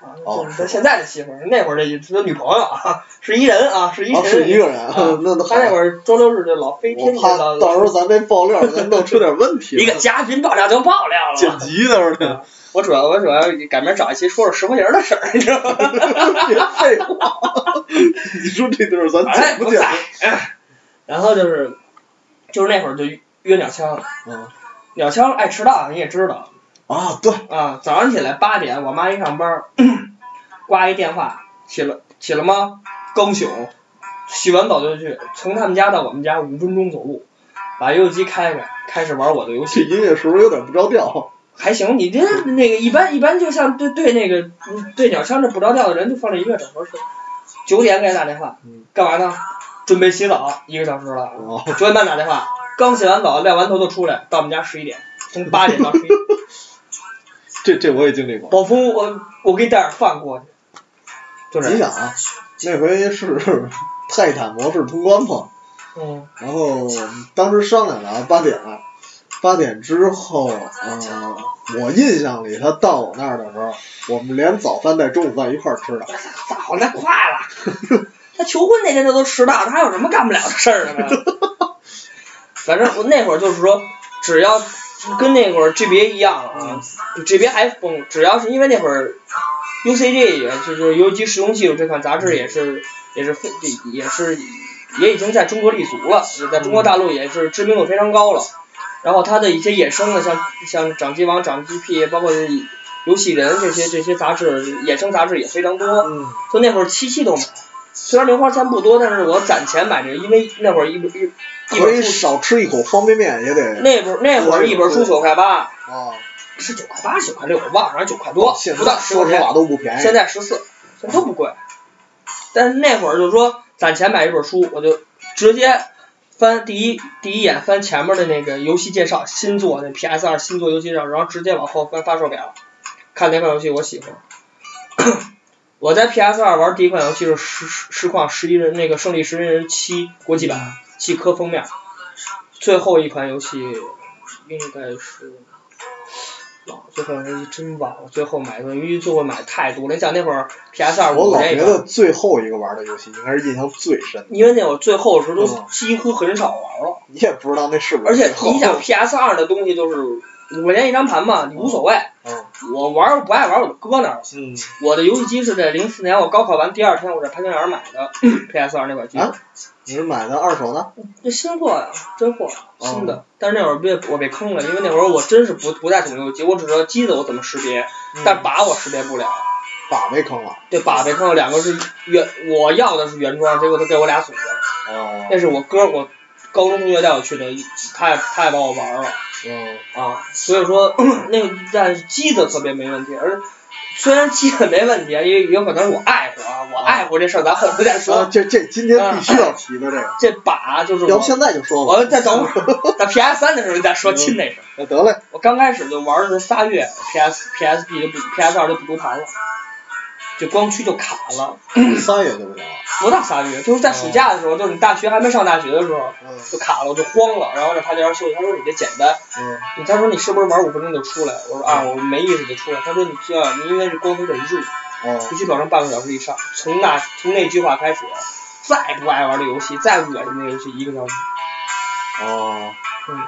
啊。就是他现在的媳妇儿，那会儿的他女朋友啊，是一人啊，是一人。是一个人。那他那会儿周六日就老飞天津。怕到时候咱这爆料咱弄出点问题。一个嘉宾爆料就爆料了。剪辑的时候。我主要我主要赶明儿找一期说说石佛节的事儿，你知道吗？别废话，你说这段咱剪不剪？然后就是，就是那会儿就约鸟枪，嗯，鸟枪爱迟到，你也知道。啊，对。啊，早上起来八点，我妈一上班，挂一电话，起了起了吗？刚醒，洗完澡就去，从他们家到我们家五分钟走路，把游戏机开开，开始玩我的游戏。这音乐是不是有点不着调？还行，你这那个一般一般，就像对对那个对鸟枪这不着调的人，就放这音乐整合适。九点给他打电话，干嘛呢？准备洗澡，一个小时了。九点半打电话，刚洗完澡，晾完头就出来，到我们家十一点，从八点到十一。这这我也经历过。宝峰，我我给你带点饭过去。就你想啊，那回是 泰坦模式通关嘛。嗯。然后当时商量了八点。八点之后，嗯，我印象里他到我那儿的时候，我们连早饭带中午饭一块儿吃的。早那快了，他求婚那天他都迟到，他还有什么干不了的事儿呢？反正我那会儿就是说，只要跟那会儿 GBA 一样啊，GBA 还疯，只要是因为那会儿 UCG 也就是游戏机使用技术这款杂志也是也是非也是也已经在中国立足了，在中国大陆也是知名度非常高了。然后它的一些衍生的，像像掌机王、掌机 P，包括游戏人这些这些杂志，衍生杂志也非常多。嗯。就那会儿七七都买，虽然零花钱不多，但是我攒钱买这个，因为那会儿一本一一本书少吃一口方便面也得。那本那会儿一本书九块八。啊。是九块八九块六，我忘了，反正九块多，不到十块钱。都不便宜。现在十四，现在都不贵。但是那会儿就是说攒钱买一本书，我就直接。翻第一第一眼翻前面的那个游戏介绍，新作那 PS 二新作游戏介绍，然后直接往后翻发售表，看哪款游戏我喜欢。我在 PS 二玩第一款游戏是实实况十一人那个胜利十一人七国际版，七颗封面。最后一款游戏应该是最后游戏真忘了，最后买的，因为最后买太多了。你想那会儿 PS 二我老觉得，最后一个玩的游戏应该是印象最深的，因为那会儿最后的时候都嗯几乎很少玩了。你也不知道那是不是而且。你想 PS 二的东西就是五块钱一张盘嘛，你无所谓。嗯我玩儿不爱玩儿我就搁那儿。嗯我的游戏机是在零四年我高考完第二天我在潘家园买的 PS 二那款机，啊你是买的二手的？这新货呀，真货，哦新的。但是那会儿被我被坑了，因为那会儿我真是不不太懂游戏机，我只知道机子我怎么识别，嗯但把我识别不了。把被坑了。对，把被坑了，两个是原我要的是原装，结果他给我俩锁的。哦。那是我哥，我高中同学带我去的，他也他也帮我玩了嗯。啊。所以说 那个但是机子特别没问题，而虽然基本没问题，因为有可能是我爱护啊，我爱护这事儿咱后头再说。啊，这这今天必须要提的这个，这把就是我要不现在就说吧。我再等会儿，在 PS 三的时候再说亲那事儿。那 得嘞，我刚开始就玩的时候仨月，PS PSP 就不 PS 二就不读盘了，就光驱就卡了，三月就不行了。不到仨月，就是在暑假的时候，就是你大学还没上大学的时候嗯就卡了，我就慌了，然后在他家休息，他说你这简单，他说你是不是玩五分钟就出来？我说啊，我没意思就出来。他说你这样，你因为是光头得热，哦必须保证半个小时以上。从那从那句话开始，再不爱玩这游戏，再恶心的游戏，一个小时。哦嗯，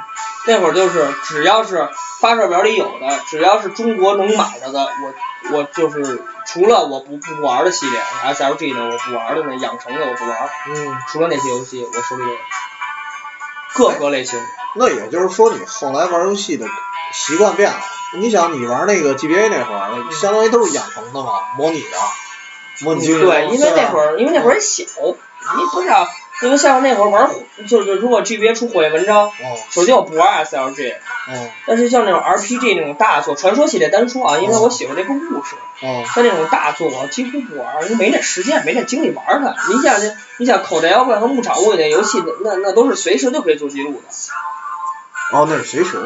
那会儿就是只要是发射表里有的，只要是中国能买着的，我我就是除了我不不玩的系列，SLG 的我不玩的那养成的我不玩，嗯，除了那些游戏我手里有，各个类型。那也就是说你后来玩游戏的习惯变了。你想你玩那个 GBA 那会儿，相当于都是养成的嘛，模拟的，模拟经。对，因为那会儿因为那会儿小，你不知道，因为像那会儿玩火，就是如果 GBA 出火焰文章，哦首先我不玩 SLG，哦但是像那种 RPG 那种大作，传说系列单说啊，因为我喜欢这个故事。哦像那种大作我几乎不玩，因为没那时间，没那精力玩它。你想这，你想口袋妖怪和牧场物语那游戏，那那那都是随时都可以做记录的。哦，那是随时。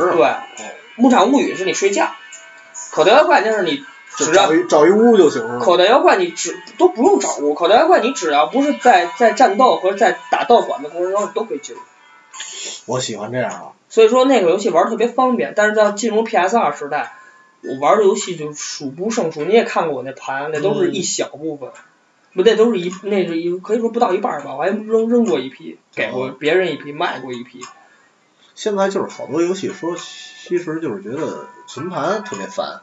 对，牧场物语是你睡觉，口袋妖怪那是你就只要找一找一屋就行了。口袋妖怪你只都不用找屋，口袋妖怪你只要不是在在战斗和在打道馆的过程中你都可以进入。我喜欢这样啊。所以说那个游戏玩的特别方便，但是到进入 PS 二时代，我玩的游戏就数不胜数。你也看过我那盘，那都是一小部分，不，那都是一那是一可以说不到一半儿吧，我还扔扔过一批，给过别人一批，卖过一批。现在就是好多游戏说，其实就是觉得存盘特别烦。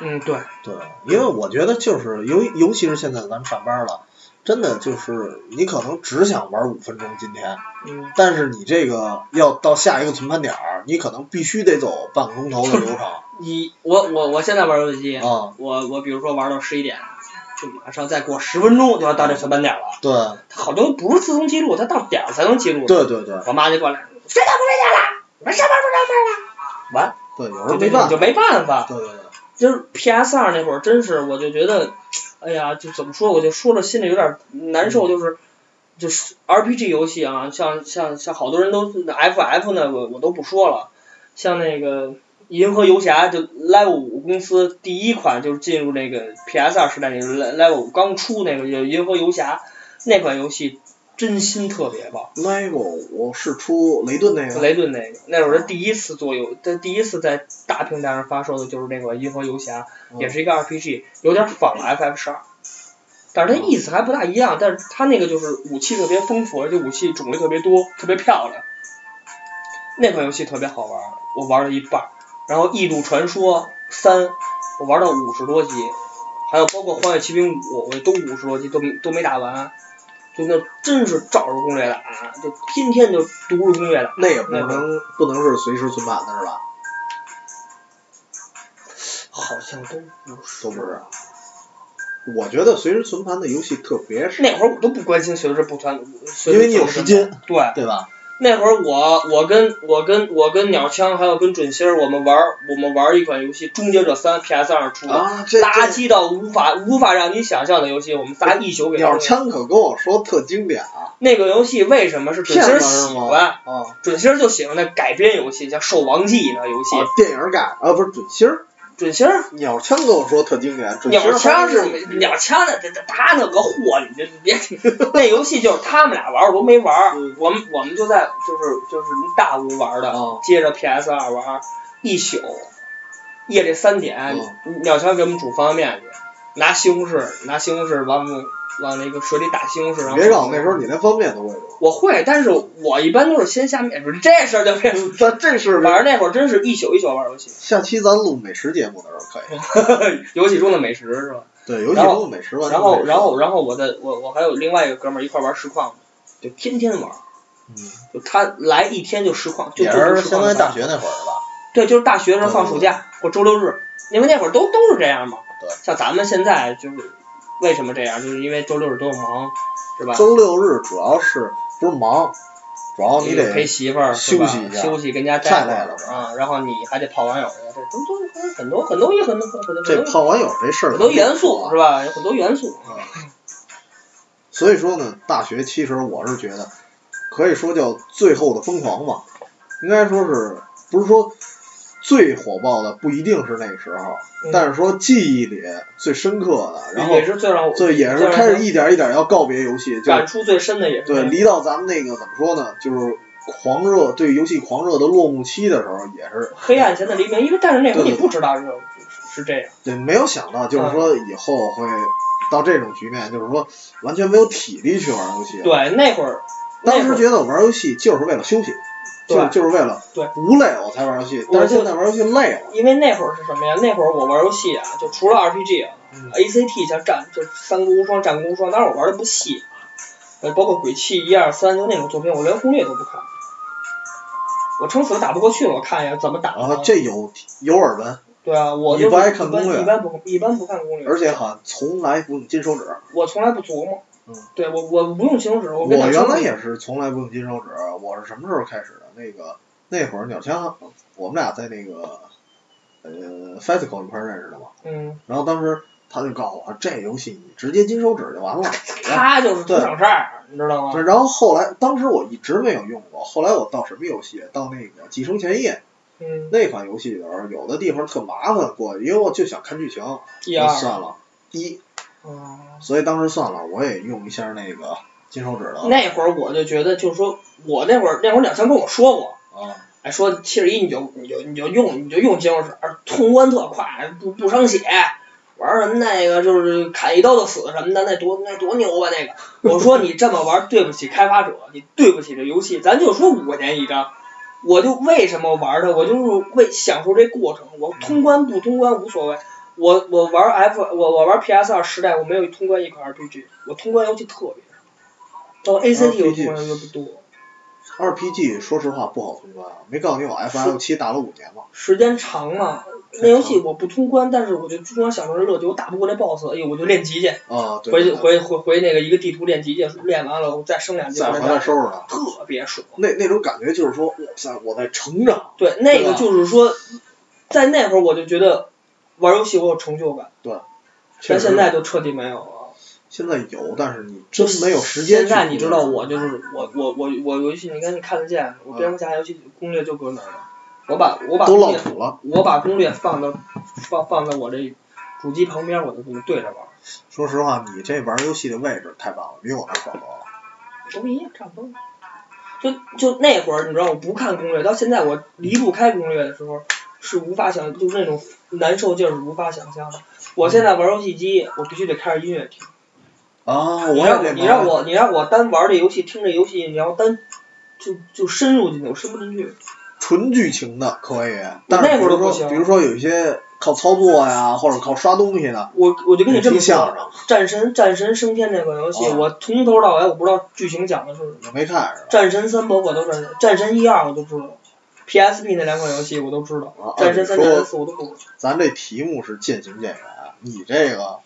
嗯，对，对，因为我觉得就是尤尤其是现在咱们上班了，真的就是你可能只想玩五分钟今天，嗯，但是你这个要到下一个存盘点儿，你可能必须得走半个钟头的流程你我我我现在玩游戏，啊。我我比如说玩到十一点，就马上再过十分钟就要到这存盘点了。对它好多不是自动记录，它到点儿才能记录。对对对我妈就过来，睡觉不睡觉了？我上班不上班了？完，对，有时候没办法。就没办法。对对对，就是 PS 二那会儿，真是我就觉得，哎呀，就怎么说，我就说着心里有点难受，就是就是 RPG 游戏啊，像像像好多人都 FF 呢，我我都不说了，像那个银河游侠就 Level 五公司第一款就是进入那个 PS 二时代，那个 Level 五刚出那个叫银河游侠那款游戏。真心特别棒，Level 五是出雷顿那个。雷顿那个，那会儿他第一次做游，他第一次在大平台上发售的就是那个银河游侠，也是一个 RPG，有点仿 FF 十二，但是它意思还不大一样，但是它那个就是武器特别丰富，而且武器种类特别多，特别漂亮。那款游戏特别好玩，我玩了一半儿，然后《异度传说三》我玩到五十多级，还有包括《荒野奇兵五》我都五十多级都都没打完，就那真是照着攻略打，就天天就读着攻略打。那也不能不能是随时存盘的是吧？好像都不是，都不是。我觉得随时存盘的游戏特别少，那会儿我都不关心随时不存，因为你有时间，对，对吧？那会儿我我跟我跟我跟鸟枪还有跟准心儿，我们玩儿我们玩儿一款游戏《终结者三》PS 二出的，垃圾到无法无法让你想象的游戏，我们仨一宿给鸟。枪可跟我说特经典啊，那个游戏为什么是准心儿喜欢？啊准心儿就喜欢那改编游戏，像《兽王记》那游戏。啊，电影改啊不是准星儿，准星儿鸟枪跟我说特经典，鸟枪是鸟枪的，他那个货，你就别那游戏就是他们俩玩儿，我都没玩我们我们就在就是就是大屋玩的，哦接着 PS 二玩儿一宿，夜里三点，鸟枪给我们煮方便面去，拿西红柿，拿西红柿往往那个水里打西红柿。别告诉我那时候你连方便面都会做。我会，但是我一般都是先下面，这事儿就变。咱这是玩那会儿真是一宿一宿玩游戏。下期咱录美食节目的时候可以。游戏中的美食是吧？对，游戏中的美食。然后，然后，然后我的我我还有另外一个哥们儿一块玩实况，就天天玩。嗯。就他来一天就实况，就也是相当于大学那会儿是吧？对，就是大学时候放暑假或周六日，因为那会儿都都是这样嘛。对。像咱们现在就是为什么这样？就是因为周六日都忙，是吧？周六日主要是不是忙，主要你得陪媳妇儿休息一下，休息跟家太累了啊。然后你还得泡网友这都都很多很多也很多很多。这泡网友这事儿很多元素是吧？有很多元素。所以说呢，大学其实我是觉得，可以说叫最后的疯狂吧，应该说是不是说。最火爆的不一定是那个时候，但是说记忆里最深刻的，然后也是最让我对也是开始一点一点要告别游戏，感触最深的也是对离到咱们那个怎么说呢，就是狂热对游戏狂热的落幕期的时候，也是黑暗前的黎明，因为但是那会儿你不知道是是这样，对，没有想到就是说以后会到这种局面，就是说完全没有体力去玩游戏，对，那会儿当时觉得玩游戏就是为了休息。就就是为了对不累我才玩游戏，但是现在玩游戏累了。因为那会儿是什么呀？那会儿我玩游戏啊，就除了 RPG 啊，ACT 像战就三国无双、战国无双，当然我玩的不细，呃，包括鬼泣一二三就那种作品，我连攻略都不看，我撑死了打不过去了，我看一下怎么打。啊，这有有耳闻。对啊，我一般看攻略，一般不一般不看攻略。而且好像从来不用金手指。我从来不琢磨。嗯。对我我不用金手指，我。我原来也是从来不用金手指，我是什么时候开始的？那个那会儿鸟枪，我们俩在那个呃 f e s t i v a l 一块认识的嘛。嗯。然后当时他就告诉我，这游戏你直接金手指就完了。他就是不省事儿，你知道吗？然后后来，当时我一直没有用过，后来我到什么游戏？到那个《寄生前夜》。嗯。那款游戏的时候，有的地方特麻烦过，因为我就想看剧情。一。算了，一。哦。所以当时算了，我也用一下那个金手指了。那会儿我就觉得，就是说我那会儿那会儿两枪跟我说过。啊，哎，说七十一你就你就你就用你就用金手指，通关特快，不不伤血，玩什么那个就是砍一刀就死什么的，那多那多牛啊那个！我说你这么玩对不起开发者，你对不起这游戏，咱就说五块钱一张，我就为什么玩它，我就是为享受这过程，我通关不通关无所谓，我我玩 F 我我玩 PS 二时代我没有通关一款 RPG，我通关游戏特别少，到 ACT 我通关游戏不多。RPG 说实话不好通关，没告诉你我 FF 七打了五年吗？时间长了，那游戏我不通关，但是我就通关享受着乐趣。我打不过那 BOSS，哎呦，我就练级去。啊，对。回回回回那个一个地图练级去，练完了我再升两级。再回来收拾它。特别爽。那那种感觉就是说，哇塞，我在成长。对，那个就是说，在那会儿我就觉得玩游戏我有成就感。对。但现在就彻底没有了。现在有，但是你真没有时间。现在你知道我就是我我我我游戏，你看你看得见，我蝙蝠侠游戏攻略就搁哪儿呢？我把我把都老土了。我把攻略放到放放在我这主机旁边，我就给你对着玩。说实话，你这玩游戏的位置太棒了，比我还高了。都一样，差不多。就就那会儿，你知道我不看攻略，到现在我离不开攻略的时候，是无法想，就是那种难受劲儿是无法想象的。我现在玩游戏机，我必须得开着音乐听。啊，我你让你让我你让我单玩这游戏，听这游戏，你要单就就深入进去，我深不进去。纯剧情的可以，但是比如说比如说有一些靠操作呀，或者靠刷东西的，我我就跟你这么说，战神战神升天这款游戏，我从头到尾我不知道剧情讲的是什么。我没看是吧？战神三包括都战神，战神一二我都知道，PSP 那两款游戏我都知道，战神三、战神四我都不。咱这题目是渐行渐远，你这个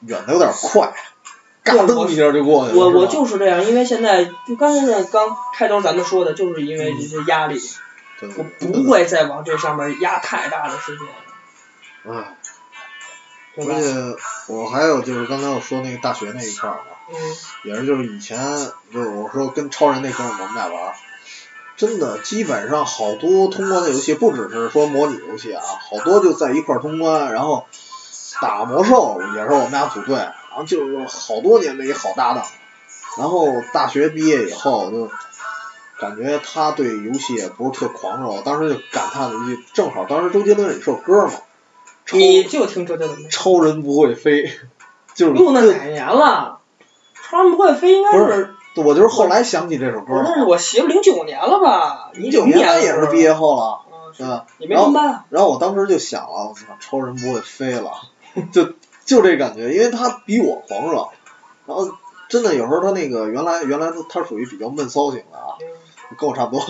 远的有点快。嘎噔一下就过去了。我我就是这样，因为现在就刚才那刚开头咱们说的，就是因为这些压力，我不会再往这上面压太大的时间。嗯，而且我还有就是刚才我说那个大学那一块儿嘛，也是就是以前就是我说跟超人那哥们儿我们俩玩，真的基本上好多通关的游戏，不只是说模拟游戏啊，好多就在一块儿通关，然后打魔兽也是我们俩组队。然后就是好多年的一好搭档，然后大学毕业以后就感觉他对游戏也不是特狂热，当时就感叹了一句，正好当时周杰伦有一首歌嘛，你就听周杰伦的。超人不会飞，就是哟，那哪年了？超人不会飞应该是。我就是后来想起这首歌。那是我媳妇零九年了吧？零九年也是毕业后了，对吧？然后，然后我当时就想了，我操，超人不会飞了，就就这感觉，因为他比我狂热，然后真的有时候他那个原来原来他他属于比较闷骚型的啊，跟我差不多。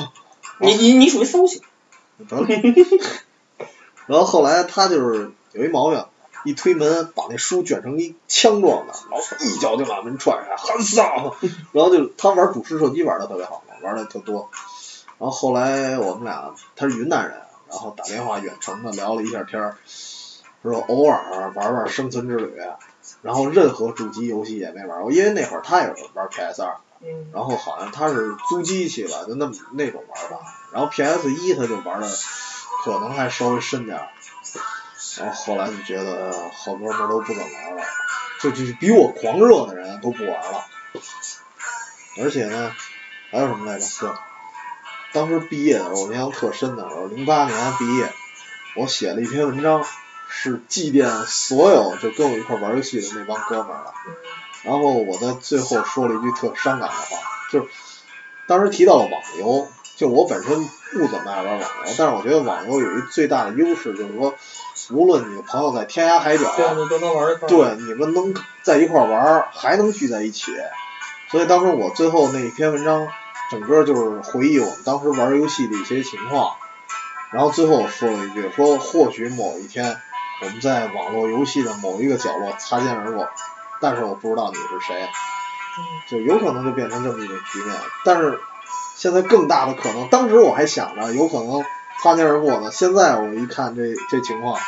你你你属于骚型。然后后来他就是有一毛病。一推门，把那书卷成一枪状的，然后一脚就把门踹开，很丧。然后就他玩主持射击玩的特别好嘛，玩的特多。然后后来我们俩，他是云南人，然后打电话远程的聊了一下天儿，说偶尔玩玩生存之旅，然后任何主机游戏也没玩过，因为那会儿他也是玩 PS 二，然后好像他是租机器了，就那么那种玩法。然后 PS 一他就玩的可能还稍微深点儿。然后后来就觉得好哥们都不怎么玩了，就就是比我狂热的人都不玩了。而且呢，还有什么来着？对，当时毕业的时候，我印象特深的时候，零八年毕业，我写了一篇文章，是祭奠所有就跟我一块玩游戏的那帮哥们儿了。然后我在最后说了一句特伤感的话，就是当时提到了网游。就我本身不怎么爱玩网游，但是我觉得网游有一最大的优势，就是说，无论你的朋友在天涯海角，对，你都能玩一块对，你们能在一块玩，还能聚在一起。所以当时我最后那一篇文章，整个就是回忆我们当时玩游戏的一些情况。然后最后我说了一句，说或许某一天，我们在网络游戏的某一个角落擦肩而过，但是我不知道你是谁，就有可能就变成这么一种局面，但是。现在更大的可能，当时我还想着有可能擦肩而过呢。现在我一看这这情况，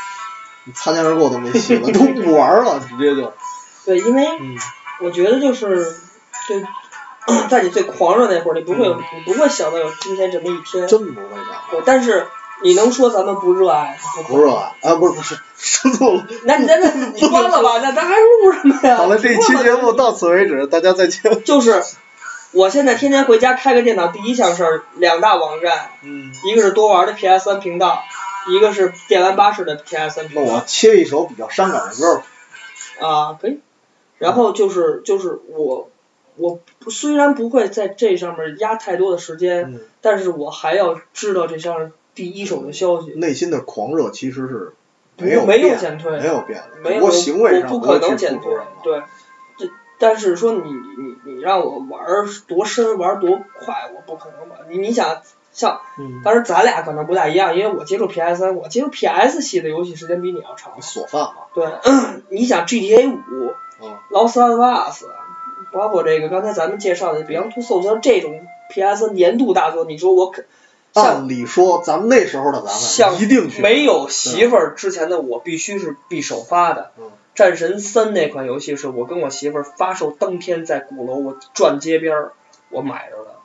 擦肩而过都没戏了，都不玩了，直接就。对，因为我觉得就是，就 在你最狂热那会儿，你不会有，你不会想到有今天这么一天。真不会想。对，但是你能说咱们不热爱？不热爱啊，不是不是，说错了。那你在那 你关了吧，那咱还录什么呀？好了，这期节目到此为止，大家再见。就是。我现在天天回家开个电脑，第一项事儿两大网站，一个是多玩的 PS 三频道，一个是电玩巴士的 PS 三频道。那我切一首比较伤感的歌。啊，可以。然后就是就是我我虽然不会在这上面压太多的时间，但是我还要知道这上第一手的消息。内心的狂热其实是没有没有减退，没有变，没有不可能减退，对。但是说你你你让我玩多深玩多快，我不可能吧？你你想像，当然咱俩可能不大一样，因为我接触 PS 三，我接触 PS 系的游戏时间比你要长。锁饭嘛。对，你想 GTA 五，劳斯莱斯，包括这个刚才咱们介绍的《Beyond Two Souls》这种 PS 年度大作，你说我肯？按理说，咱们那时候的咱们一定没有媳妇儿之前的我，必须是必首发的。战神三那款游戏是我跟我媳妇儿发售当天在鼓楼我转街边儿我买着的，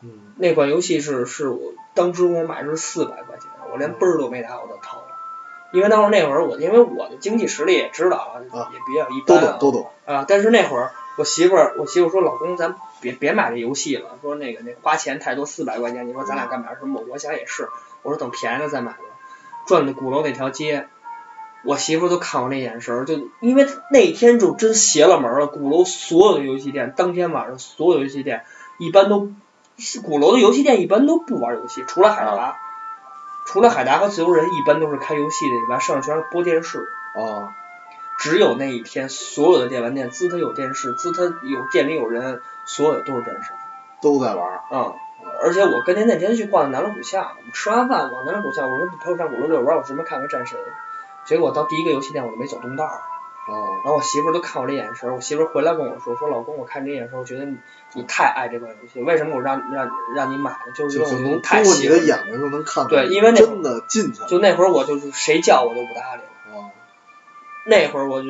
嗯，那款游戏是是我当时我买是四百块钱，我连奔儿都没拿我就掏了，因为当时那会儿我因为我的经济实力也知道啊，也比较一般，都懂都懂。啊，但是那会儿我媳妇儿我媳妇儿说老公咱别别买这游戏了，说那个那花钱太多四百块钱，你说咱俩干嘛？什么？我想也是，我说等便宜了再买吧，转的鼓楼那条街。我媳妇都看我那眼神儿，就因为那天就真邪了门了。鼓楼所有的游戏店，当天晚上所有游戏店一般都，鼓楼的游戏店一般都不玩游戏，除了海达，除了海达和自由人，一般都是开游戏的，以外剩下全是播电视。哦。只有那一天，所有的电玩店，自他有电视，自他有店里有人，所有的都是战神。都在玩。嗯。而且我跟您那天去逛南锣鼓巷，我们吃完饭往南锣鼓巷，我说你陪我上鼓楼遛弯，我顺便看看战神。结果到第一个游戏店我就没走动道儿，然后我媳妇儿都看我这眼神儿，我媳妇儿回来跟我说，说老公我看这眼神儿，我觉得你你太爱这款游戏，为什么我让让让你买呢？就是因为太喜欢。你的眼睛就能看对，因为那真的进去。就那会儿我就是谁叫我都不搭理。哦。那会儿我就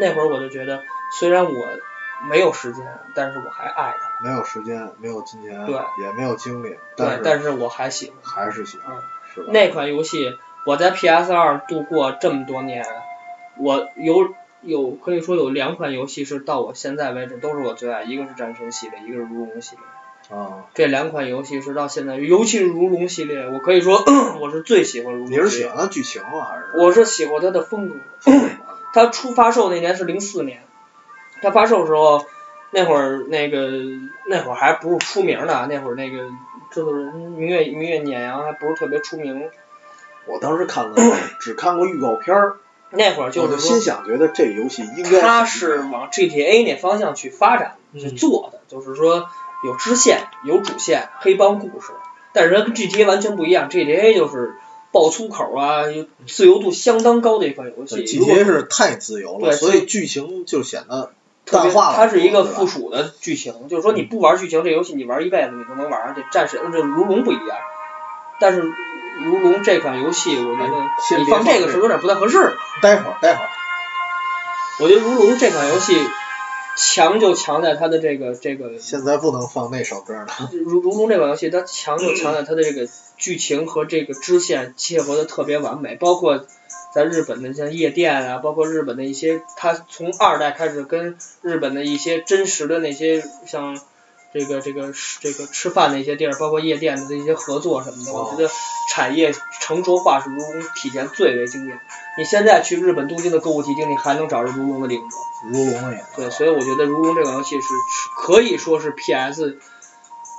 那会儿我就觉得，虽然我没有时间，但是我还爱他。没有时间，没有金钱，对，也没有精力，对，但是我还喜欢。还是喜欢，是吧？那款游戏。我在 PS 二度过这么多年，我有有可以说有两款游戏是到我现在为止都是我最爱，一个是战神系列，一个是如龙系列。啊，这两款游戏是到现在，尤其是如龙系列，我可以说 我是最喜欢如龙。你是喜欢它剧情吗？还是？我是喜欢它的风格。它出发售那年是零四年，它发售的时候，那会儿那个那会儿还不是出名的，那会儿那个制作人明月明月碾阳还不是特别出名。我当时看了，只看过预告片儿。那会儿就是心想，觉得这游戏应该。它是往 GTA 那方向去发展去做的，就是说有支线、有主线、黑帮故事，但是它跟 GTA 完全不一样，GTA 就是爆粗口啊，自由度相当高的一款游戏。GTA 是太自由了，所以剧情就显得淡化了。它是一个附属的剧情，就是说你不玩剧情，这游戏你玩一辈子你都能玩上去。战神这如龙不一样，但是。如龙这款游戏，我觉得你放这个是有点不太合适。待会儿，待会儿。我觉得如龙这款游戏强就强在它的这个这个。现在不能放那首歌了。如如龙这款游戏，它强就强在它的这个剧情和这个支线切合的特别完美，包括在日本的像夜店啊，包括日本的一些，它从二代开始跟日本的一些真实的那些像。这个这个这个吃饭的一些地儿，包括夜店的这些合作什么的，我觉得产业成熟化是如龙体现最为惊艳。你现在去日本东京的购物体厅，你还能找着如龙的影子。如龙也。对，所以我觉得如龙这款游戏是可以说是 PS，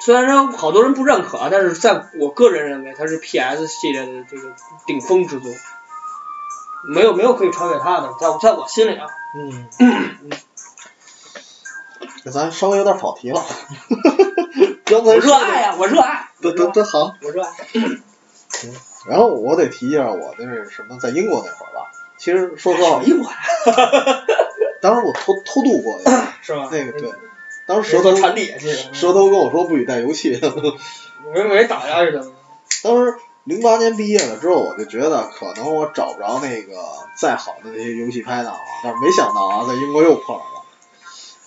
虽然说好多人不认可啊，但是在我个人认为它是 PS 系列的这个顶峰之作，没有没有可以超越它的，在在我心里啊。嗯。咱稍微有点跑题了，我热爱呀，我热爱，这这这好，我热爱。行，然后我得提一下我那是什么，在英国那会儿吧，其实说实话，英国，当时我偷偷渡过去，是吧？那个对，当时舌头舌头跟我说不许带游戏，我以为打下去的。当时零八年毕业了之后，我就觉得可能我找不着那个再好的那些游戏拍档了，但是没想到啊，在英国又碰上了。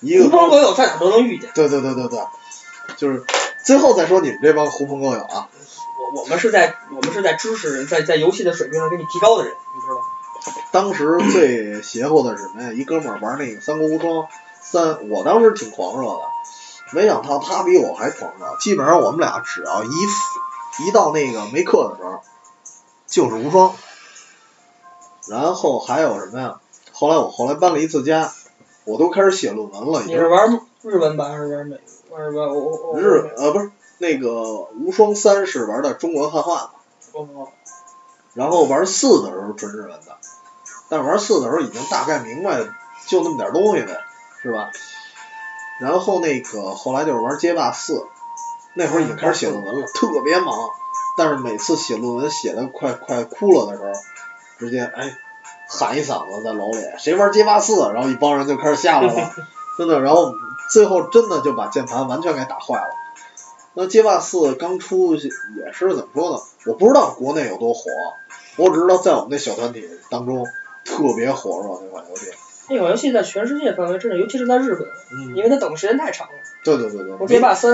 一个狐朋狗友在哪都能遇见。对对对对对，就是最后再说你们这帮狐朋狗友啊。我我们是在我们是在知识在在游戏的水平上给你提高的人，你知道吗？当时最邪乎的是什么呀？一哥们儿玩那个《三国无双三》，我当时挺狂热的，没想到他比我还狂热。基本上我们俩只要一一到那个没课的时候，就是无双。然后还有什么呀？后来我后来搬了一次家。我都开始写论文了。你是玩日文版还是玩美？玩玩我我日呃不是那个无双三是玩的中国汉化的。哦。然后玩四的时候纯日文的，但是玩四的时候已经大概明白就那么点东西呗，是吧？然后那个后来就是玩街霸四，那会儿已经开始写论文了，特别忙。但是每次写论文写的快快哭了的时候，直接哎。喊一嗓子在楼里，谁玩街霸四？然后一帮人就开始下来了，真的，然后最后真的就把键盘完全给打坏了。那街霸四刚出也是怎么说呢？我不知道国内有多火，我只知道在我们那小团体当中特别火热那款游戏。那款游戏在全世界范围之内，尤其是在日本，因为它等的时间太长了。对对对对。街霸三，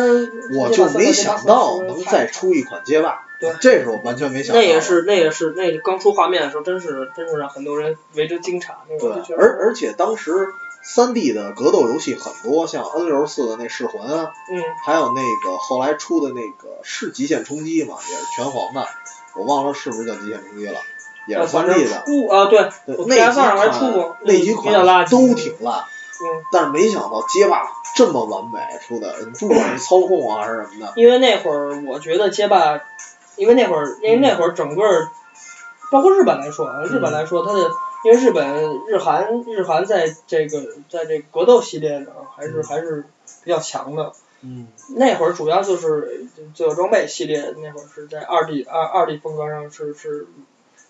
我就没想到能再出一款街霸。对，这是我完全没想到。那也是，那也是，那刚出画面的时候，真是，真是让很多人为之惊诧。对，而而且当时三 D 的格斗游戏很多，像 N 六四的那噬魂啊，嗯，还有那个后来出的那个是极限冲击嘛，也是拳皇的，我忘了是不是叫极限冲击了，也是三 D 的。出啊，对，那几款那几款都挺烂，嗯，但是没想到街霸这么完美出的，不管是操控啊还是什么的。因为那会儿我觉得街霸。因为那会儿，因为那会儿整个，包括日本来说啊，日本来说，它的，因为日本日韩日韩在这个在这格斗系列呢，还是还是比较强的。嗯。那会儿主要就是自由装备系列，那会儿是在二 D 二二 D 风格上是是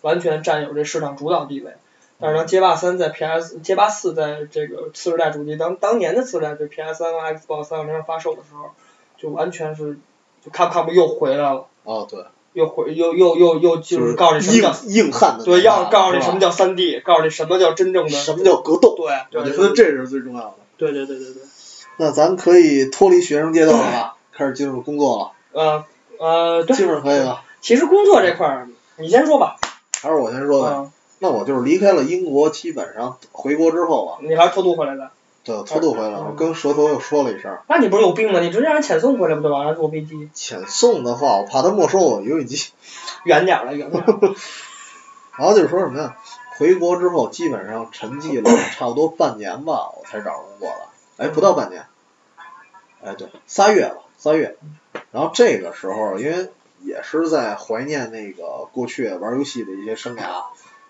完全占有这市场主导地位。但是呢，街霸三在 PS，街霸四在这个次世代主机当当年的次世代就 PS 三和 Xbox 三六零发售的时候，就完全是就 Capcom 又回来了。哦，对。又回又又又又就是告诉你什么叫硬汉的，对，要告诉你什么叫三 D，告诉你什么叫真正的什么叫格斗，对，我觉得这是最重要的。对对对对对。那咱可以脱离学生阶段了吧，开始进入工作了。呃呃，对，基本上可以了。其实工作这块儿，你先说吧。还是我先说呗。那我就是离开了英国，基本上回国之后啊。你还是偷渡回来的。对，偷渡回来了，跟蛇头又说了一声。那你不是有病吗？你直接让人遣送回来不就完了？坐飞机。遣送的话，我怕他没收我游戏机。远点了，远点。然后就是说什么呀？回国之后，基本上沉寂了 差不多半年吧，我才找着工作的。哎，不到半年。哎，对，仨月吧，仨月。然后这个时候，因为也是在怀念那个过去玩游戏的一些生涯，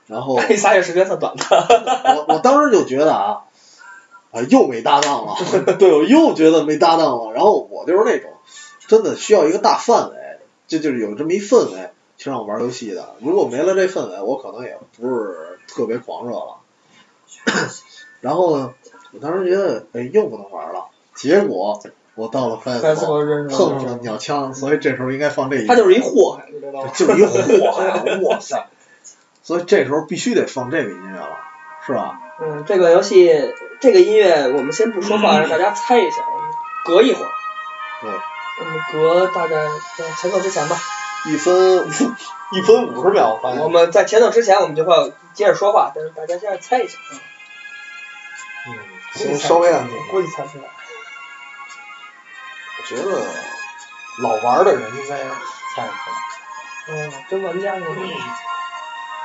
然后。仨月时间算短的。我我当时就觉得啊。啊，又没搭档了，对，我又觉得没搭档了。然后我就是那种，真的需要一个大范围，就就是有这么一氛围，去让我玩游戏的。如果没了这氛围，我可能也不是特别狂热了。然后呢，我当时觉得，哎，又不能玩了。结果我到了 f 碰上了鸟枪，所以这时候应该放这一。他就是一祸害，你知道吗？就是一祸害，哇塞！所以这时候必须得放这个音乐了，是吧？嗯，这个游戏。这个音乐我们先不说话，让大家猜一下，隔一会儿。对。我们隔大概在前奏之前吧。一分 一分五十秒。反正我们在前奏之前，我们就会接着说话，但是大家现在猜一下。嗯。先稍微安静。估计猜不出来。我觉得老玩的人应该猜得出来。嗯，真玩家呢。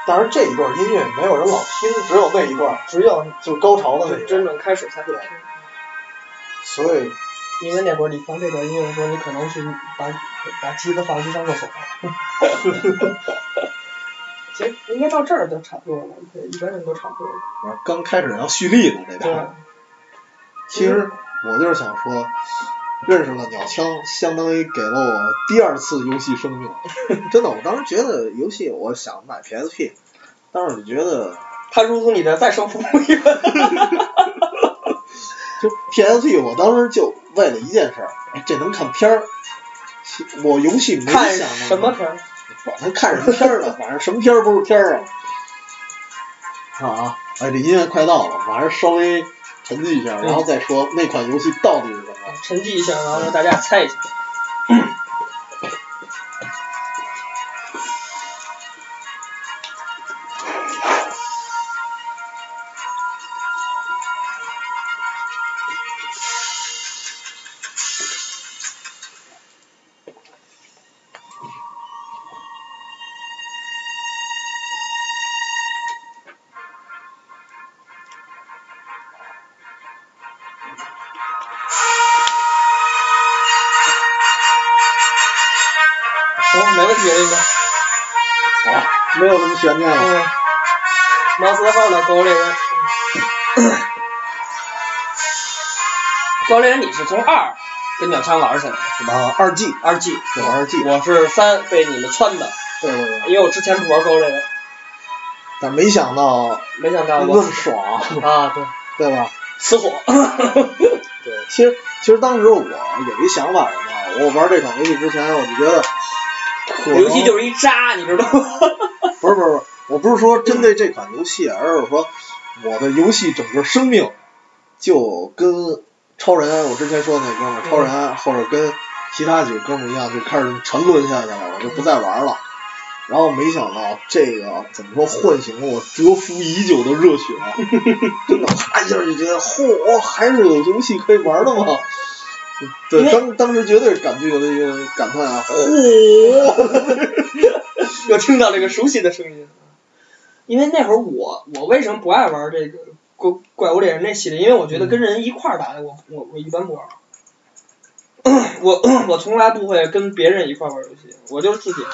但是这一段音乐没有人老听，只有那一段，只有就是高潮的那真正开始才会听。所以，因为那会儿你放这段音乐的时候，你可能去把把机子放去上厕所。其实应该到这儿就差不多了，对，一般人都差不多了。刚开始要蓄力呢，这边。其实我就是想说。认识了鸟枪，相当于给了我第二次游戏生命。真的，我当时觉得游戏，我想买 PSP，但是我觉得它如同你的再生父母一般。就 PSP，我当时就为了一件事，这能看片儿。我游戏没想什么片儿，管他看什么片儿呢，反正什么片儿不是片儿啊。啊，哎，这音乐快到了，反正稍微沉寂一下，然后再说那款游戏到底是什么。沉寂一下，然后让大家猜一下。是从二跟鸟枪玩起来的是吧？二 G，二 G，对二 G。我是三被你们穿的。对对对。因为我之前不玩高猎人。但没想到。没想到。那么爽。啊，对。对吧？死火。对，其实其实当时我有一想法什么，我玩这款游戏之前我就觉得。游戏就是一渣，你知道吗？不是不是不是，我不是说针对这款游戏，而是说我的游戏整个生命就跟超人，我之前说的那哥们儿超人，或者跟其他几个哥们儿一样，就开始沉沦下去了，我就不再玩了。然后没想到这个怎么说唤醒了我蛰伏已久的热血，真的啪一下就觉得，嚯，还是有游戏可以玩的吗？对，当当时绝对是感觉有那个感叹啊，嚯！又听到这个熟悉的声音。因为那会儿我我为什么不爱玩这个怪怪物猎人那系列？因为我觉得跟人一块儿打的，我我我一般不玩。我我从来不会跟别人一块儿玩游戏，我就是自己玩。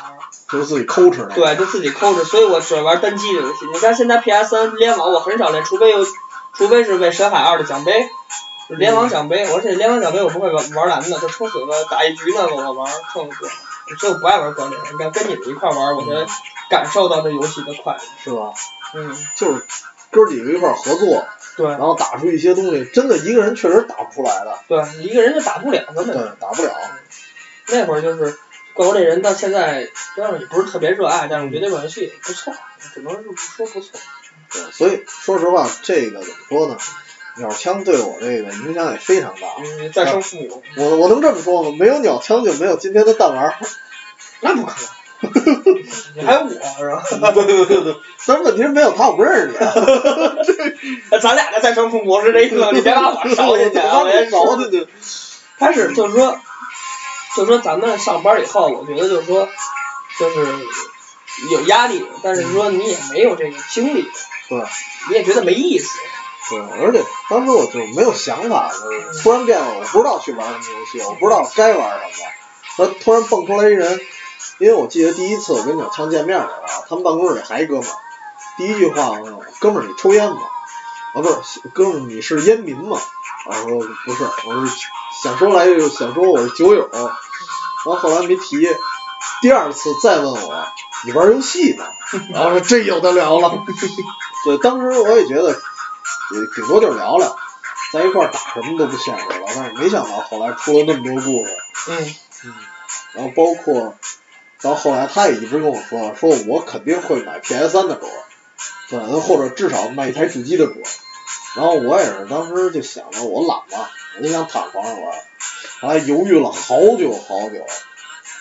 就是自己抠哧。对，就自己抠哧，所以我只玩单机的游戏。你看现在 PS 三联网，我很少练，除非有，除非是为深海二的奖杯。联网奖杯，我这联网奖杯我不会玩玩蓝的，就冲死了打一局呢，我玩冲死。所以我不爱玩光猎人，跟跟你们一块玩，我才感受到这游戏的快乐，是吧？嗯。就是哥几个一块合作，对，然后打出一些东西，真的一个人确实打不出来的。对，一个人就打不了，根本。对，打不了。那会儿就是怪物猎人，到现在虽然也不是特别热爱，但是我觉得这款游戏不错，只能是说不错。对，所以说实话，这个怎么说呢？鸟枪对我这个影响也非常大。嗯，再生父母。我我能这么说吗？没有鸟枪就没有今天的弹丸。那不可能。你还有我是吧？对对对对，但是问题是没有他我不认识你啊。这 咱俩的再生父母是这一个，你别把我烧进去啊！我也烧进去。他是就是说，就是说咱们上班以后，我觉得就是说，就是有压力，但是说你也没有这个精力，对，你也觉得没意思。对，而且当时我就没有想法，就是突然变了，我不知道去玩什么游戏，我不知道该玩什么。他突然蹦出来一人，因为我记得第一次我跟鸟枪见面的时候，他们办公室里还一哥们儿，第一句话问我：“哥们儿，你抽烟吗？”啊，不是，哥们儿，你是烟民吗？啊，我说不是，我是想说来就想说我是酒友，然后后来没提。第二次再问我，你玩游戏呢？然后说这有的聊了。对，当时我也觉得。也顶多就是聊聊，在一块儿打什么都不现实了，但是没想到后来出了那么多故事。嗯嗯。然后包括到后来，他也一直跟我说，说我肯定会买 PS 三的主，对，或者至少买一台主机的主。然后我也是当时就想着我懒嘛，我就想躺床上玩，后来犹豫了好久好久，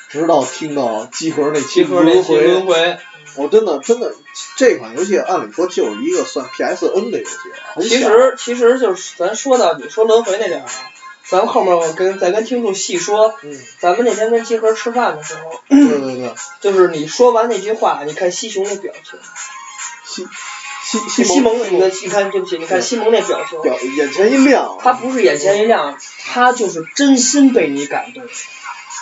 直到听到集合那期轮回。我真的真的，这款游戏按理说就是一个算 PSN 的游戏了。其实其实就是咱说到你说轮回那点儿，咱们后面我跟再跟听众细说。嗯。咱们那天跟集合吃饭的时候。对对对。就是你说完那句话，你看西熊那表情。西西西蒙，你看你看对不起，你看西蒙那表情。表眼前一亮。他不是眼前一亮，他就是真心被你感动。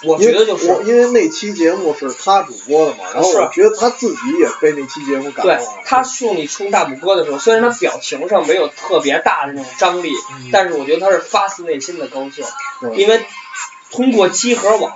我觉得就是，因为那期节目是他主播的嘛，然后我觉得他自己也被那期节目感动了。对，他送你冲大拇哥的时候，虽然他表情上没有特别大的那种张力，但是我觉得他是发自内心的高兴，因为通过集合网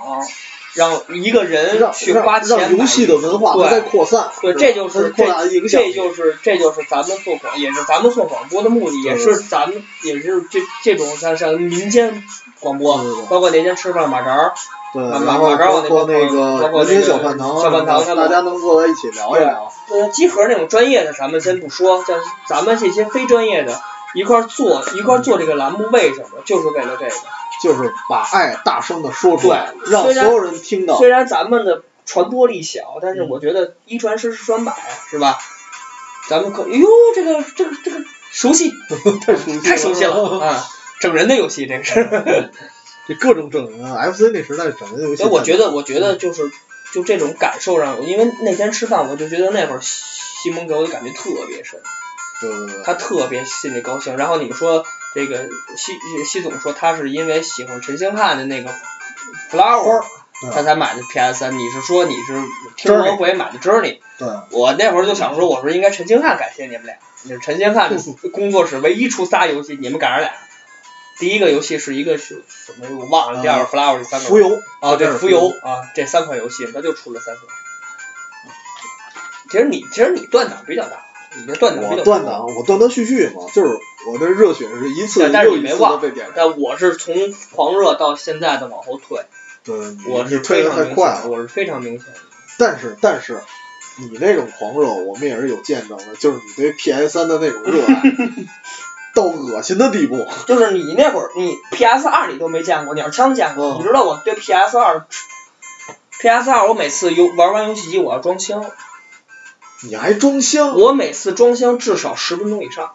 让一个人去花钱让游戏的文化在扩散，对，这就是这这就是这就是咱们做广也是咱们做广播的目的，也是咱们也是这这种像像民间广播，包括那天吃饭马扎儿。对，然后包括那个人民小饭堂，小饭堂，大家能坐在一起聊一聊。呃，集合那种专业的，咱们先不说，像咱们这些非专业的，一块做一块做这个栏目，为什么？就是为了这个。就是把爱大声的说出来，让所有人听到。虽然咱们的传播力小，但是我觉得一传十，十传百，是吧？咱们可，哎呦，这个这个这个熟悉，太熟悉，太熟悉了 啊！整人的游戏，这是。这各种整人啊，FC 那时代整人游戏。我觉得，我觉得就是就这种感受让，因为那天吃饭，我就觉得那会儿西蒙给我的感觉特别深。对对对。他特别心里高兴。然后你们说这个西西总说他是因为喜欢陈星汉的那个 Flower，他才买的 PS 三。你是说你是听轮回买的 Journey？对。我那会儿就想说，我说应该陈星汉感谢你们俩，你是陈星汉 工作室唯一出仨游戏，你们赶上俩。第一个游戏是一个是什么我忘了，第二个 Flower 第三个。浮游。啊，对，浮游啊，这三款游戏他就出了三款。其实你其实你断档比较大，你这断档。我断档，我断断续续嘛，就是我这热血是一次又一次的被点。但我是从狂热到现在的往后退。对。我是退的太快了，我是非常明显的。但是但是，你那种狂热，我们也是有见证的，就是你对 PS 三的那种热爱。到恶心的地步，就是你那会儿，你 PS 二你都没见过，鸟枪见过。你知道我对 PS 二，PS 二我每次游玩完游戏机我要装箱。你还装箱？我每次装箱至少十分钟以上。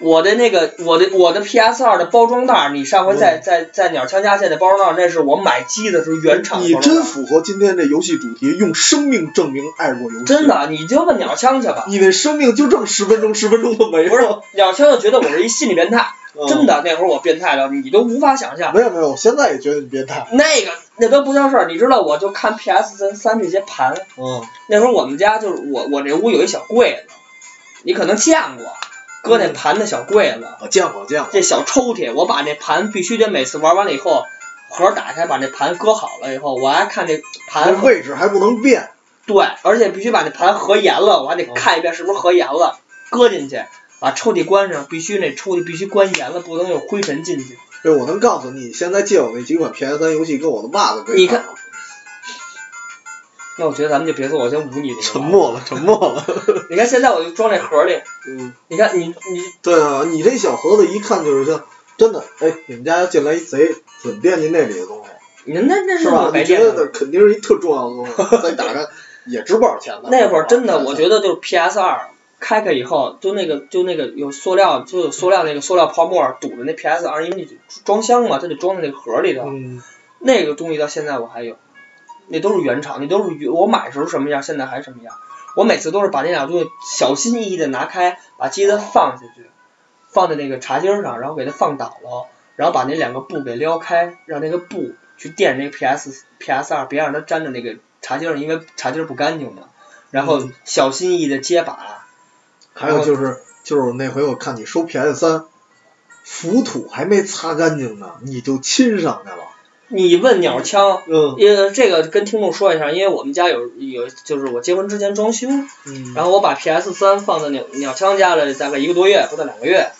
我的那个，我的我的 PS 二的包装袋，你上回在在在鸟枪家见的包装袋，那是我买机的时候原厂。你真符合今天这游戏主题，用生命证明爱过游戏。真的，你就问鸟枪去吧。你那生命就剩十分钟，十分钟都没了。不是，鸟枪就觉得我是一心理变态。真的，那会儿我变态了，你都无法想象。没有没有，我现在也觉得你变态。那个那都不叫事儿，你知道，我就看 PS 三三这些盘。嗯。那会儿我们家就是我我这屋有一小柜子，你可能见过。搁那盘的小柜子，我见过见过。这小抽屉，我把那盘必须得每次玩完了以后，盒打开把那盘搁好了以后，我还看这盘位置还不能变。对，而且必须把那盘合严了，我还得看一遍是不是合严了，搁进去，把抽屉关上，必须那抽屉必须关严了，不能有灰尘进去。对，我能告诉你，现在借我那几款 PS 三游戏跟我的袜子你看。那我觉得咱们就别做，我先捂你。沉默了，沉默了。你看现在我就装这盒里。嗯。你看你你。对啊，你这小盒子一看就是像真的。哎，你们家进来一贼，准惦记那里的东西。那那是吧？你觉得得肯定是一特重要的东西，再打开也值不少钱的。那会儿真的，我觉得就是 PS 二开开以后，就那个就那个有塑料，就有塑料那个塑料泡沫堵着那 PS 二，因为你装箱嘛，它得装在那个盒里头。嗯。那个东西到现在我还有，那都是原厂，那都是我买时候什么样，现在还什么样。我每次都是把那俩东西小心翼翼的拿开，把机子放下去，放在那个茶几上，然后给它放倒了，然后把那两个布给撩开，让那个布去垫那个 PS PS 二，别让它粘着那个茶几上，因为茶几不干净嘛。然后小心翼翼的接把。还有就是就是那回我看你收 PS 三，浮土还没擦干净呢，你就亲上去了。你问鸟枪，嗯，因为这个跟听众说一下，因为我们家有有就是我结婚之前装修，嗯，然后我把 PS 三放在鸟鸟枪家了大概一个多月，不到两个月，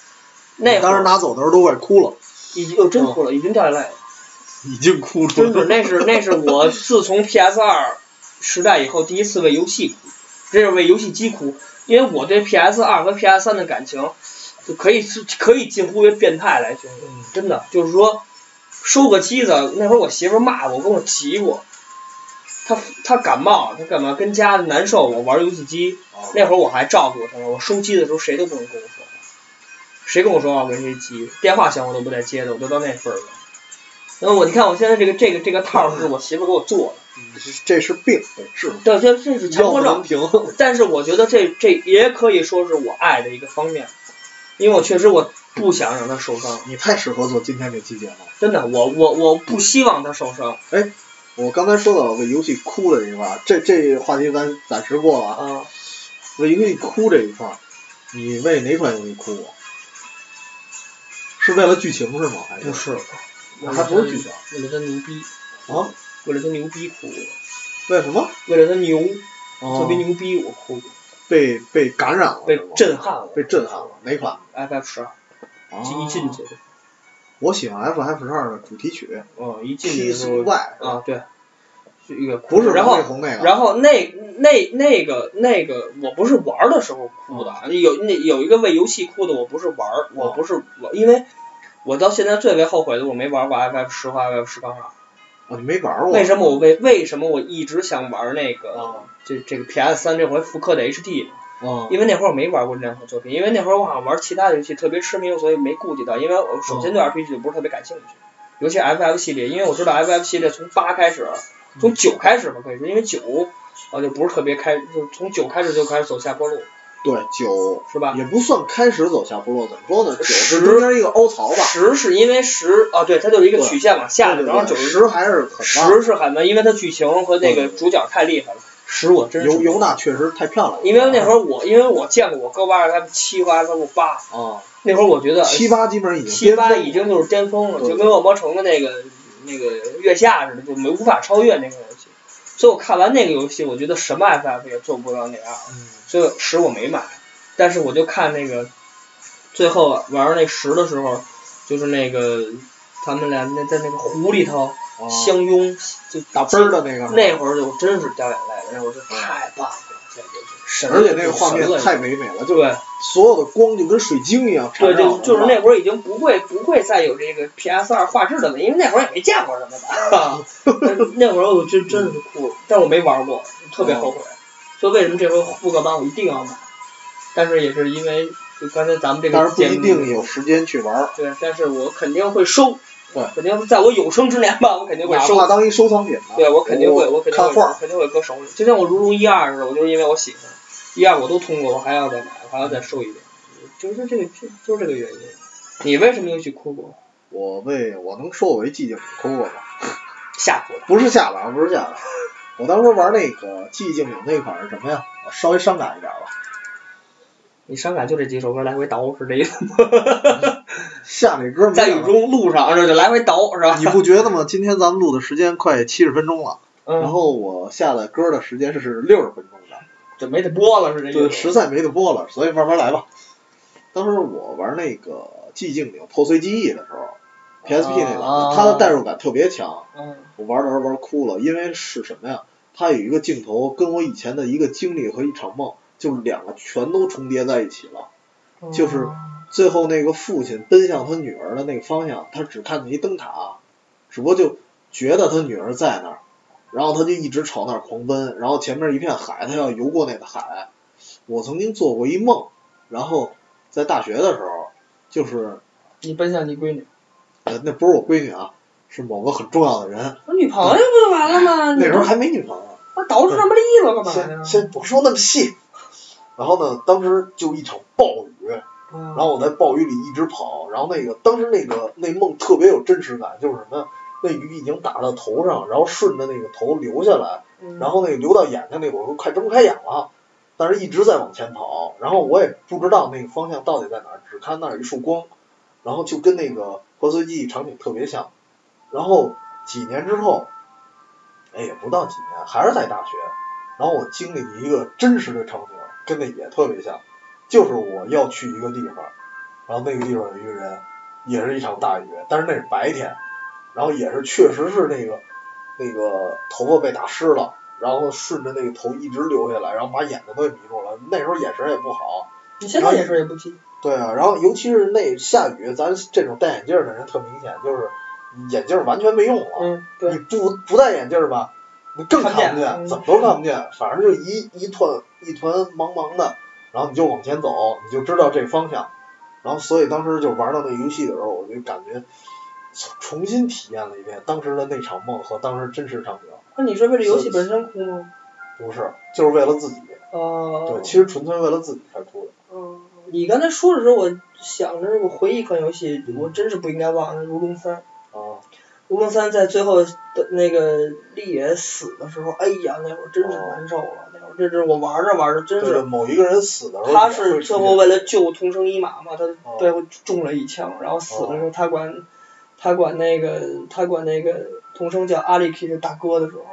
那当时拿走的时候都快哭了，已经真哭了，已经掉眼泪了，已经哭了，真是那是那是我自从 PS 二时代以后第一次为游戏哭，这是为游戏机哭，因为我对 PS 二和 PS 三的感情就可以是可以近乎于变态来形容，真的就是说。收个机子，那会儿我媳妇骂我，跟我急过。她她感冒，她干嘛跟家难受？我玩游戏机，那会儿我还照顾她呢。我收机的时候谁都不能跟我说话，谁跟我说话我跟谁急，电话响我都不带接的，我都到那份儿了。然后我你看我现在这个这个这个套是我媳妇给我做的，这是病，是。对，这这是强迫症。但是我觉得这这也可以说是我爱的一个方面，因为我确实我。不想让他受伤，你太适合做今天这期节目。真的，我我我不希望他受伤。哎，我刚才说到为游戏哭的这一块，这这话题咱暂时过了啊。为游戏哭这一块，你为哪款游戏哭过？是为了剧情是吗？还是？不是，还不是剧情，为了他牛逼啊！为了他牛逼哭。为什么？为了他牛，特别牛逼，我哭过。被被感染了，被震撼了，被震撼了。哪款？FF 十二。一进去，我喜欢 F F 十二的主题曲。哦，一进去的时候啊，对，一个不是然后，然后那那那个那个，我不是玩的时候哭的，有那有一个为游戏哭的，我不是玩，我不是我，因为我到现在最为后悔的，我没玩过 F F 十和 F F 十杠二。哦，你没玩过？为什么我为为什么我一直想玩那个？这这个 P S 三这回复刻的 H D。因为那会儿我没玩过这两款作品，因为那会儿我好像玩其他的游戏特别痴迷，所以没顾及到。因为我首先对 RPG 就不是特别感兴趣，尤其 FF 系列，因为我知道 FF 系列从八开始，从九开始吧可以说，因为九啊就不是特别开，就从九开始就开始走下坡路。对，九是吧？也不算开始走下坡路，怎么说呢？九是中间一个凹槽吧。十是因为十啊，对，它就是一个曲线往下的，然后九十还是十是很慢，因为它剧情和那个主角太厉害了。十我真是尤尤娜确实太漂亮了，因为那会儿我因为我见过我哥玩 F 七和 F 八啊，那会儿我觉得七八基本上已经七八已经就是巅峰了，就跟恶魔城的那个那个月下似的，就没无法超越那个游戏。所以我看完那个游戏，我觉得什么 FF 也做不到那样，所以十我没买，但是我就看那个最后玩那十的时候，就是那个他们俩那在那个湖里头。相拥就打分的那个，那会儿就真是掉眼泪了，那会儿就太棒了，简直是，而且那个画面太唯美了，就对，所有的光就跟水晶一样。对，就就是那会儿已经不会不会再有这个 PS 二画质的问题，因为那会儿也没见过什么的。那会儿我真真是哭了，但我没玩过，特别后悔。所以为什么这回复刻版我一定要买？但是也是因为就刚才咱们这个，但是不一定有时间去玩。对，但是我肯定会收。对，肯定在我有生之年吧，我肯定会收。当一收藏品。对，我肯定会，我肯定会，肯定会搁手里。就像我如龙一二似的，我就是因为我喜欢，一二我都通过，我还要再买，我还要再收一遍，就是这个，就就是这个原因。你为什么又去哭过？我为我能说我为寂静哭过吗？下哭不是下吧？不是下吧？我当时玩那个寂静岭那款是什么呀？稍微伤感一点吧。你伤感就这几首歌来回倒是这意思吗？下那歌在雨中路上这就来回倒是吧？你不觉得吗？今天咱们录的时间快七十分钟了，然后我下的歌的时间是六十分钟的，就没得播了是这意思？对，实在没得播了，所以慢慢来吧。当时我玩那个寂静岭破碎记忆的时候，PSP 那个，它的代入感特别强，我玩的时候玩哭了，因为是什么呀？它有一个镜头跟我以前的一个经历和一场梦。就是两个全都重叠在一起了，就是最后那个父亲奔向他女儿的那个方向，他只看见一灯塔，只不过就觉得他女儿在那儿，然后他就一直朝那儿狂奔，然后前面一片海，他要游过那个海。我曾经做过一梦，然后在大学的时候，就是你奔向你闺女，呃，那不是我闺女啊，是某个很重要的人。我女朋友不就完了吗？那时候还没女朋友。那捯饬那么利落干嘛先先不说那么细。然后呢，当时就一场暴雨，然后我在暴雨里一直跑，然后那个当时那个那梦特别有真实感，就是什么？那雨已经打到头上，然后顺着那个头流下来，然后那个流到眼睛那，我都快睁不开眼了，但是一直在往前跑，然后我也不知道那个方向到底在哪儿，只看那儿一束光，然后就跟那个破碎记忆场景特别像。然后几年之后，哎，也不到几年，还是在大学，然后我经历一个真实的场景。跟那也特别像，就是我要去一个地方，然后那个地方有一个人，也是一场大雨，但是那是白天，然后也是确实是那个那个头发被打湿了，然后顺着那个头一直流下来，然后把眼睛都给迷住了。那时候眼神也不好，你现在眼神也不济。对啊，然后尤其是那下雨，咱这种戴眼镜的人特明显，就是眼镜完全没用了。嗯，对。你不不戴眼镜吧？你更看不见，怎么都看不见，反正就一一团一团茫茫的，然后你就往前走，你就知道这方向，然后所以当时就玩到那游戏的时候，我就感觉重新体验了一遍当时的那场梦和当时真实场景。那你是为了游戏本身哭吗？不是，就是为了自己。哦。对，其实纯粹为了自己才哭的。嗯，你刚才说的时候，我想着我回忆一款游戏，我真是不应该忘了《如龙三》。哦。如龙三在最后的那个立野死的时候，哎呀，那会儿真是难受了。那会儿这是我玩着玩着，真是某一个人死的时候，他是最后为了救桐生一马嘛，他背后中了一枪，然后死的时候，他管他管那个他管那个桐生叫阿力 K 的大哥的时候，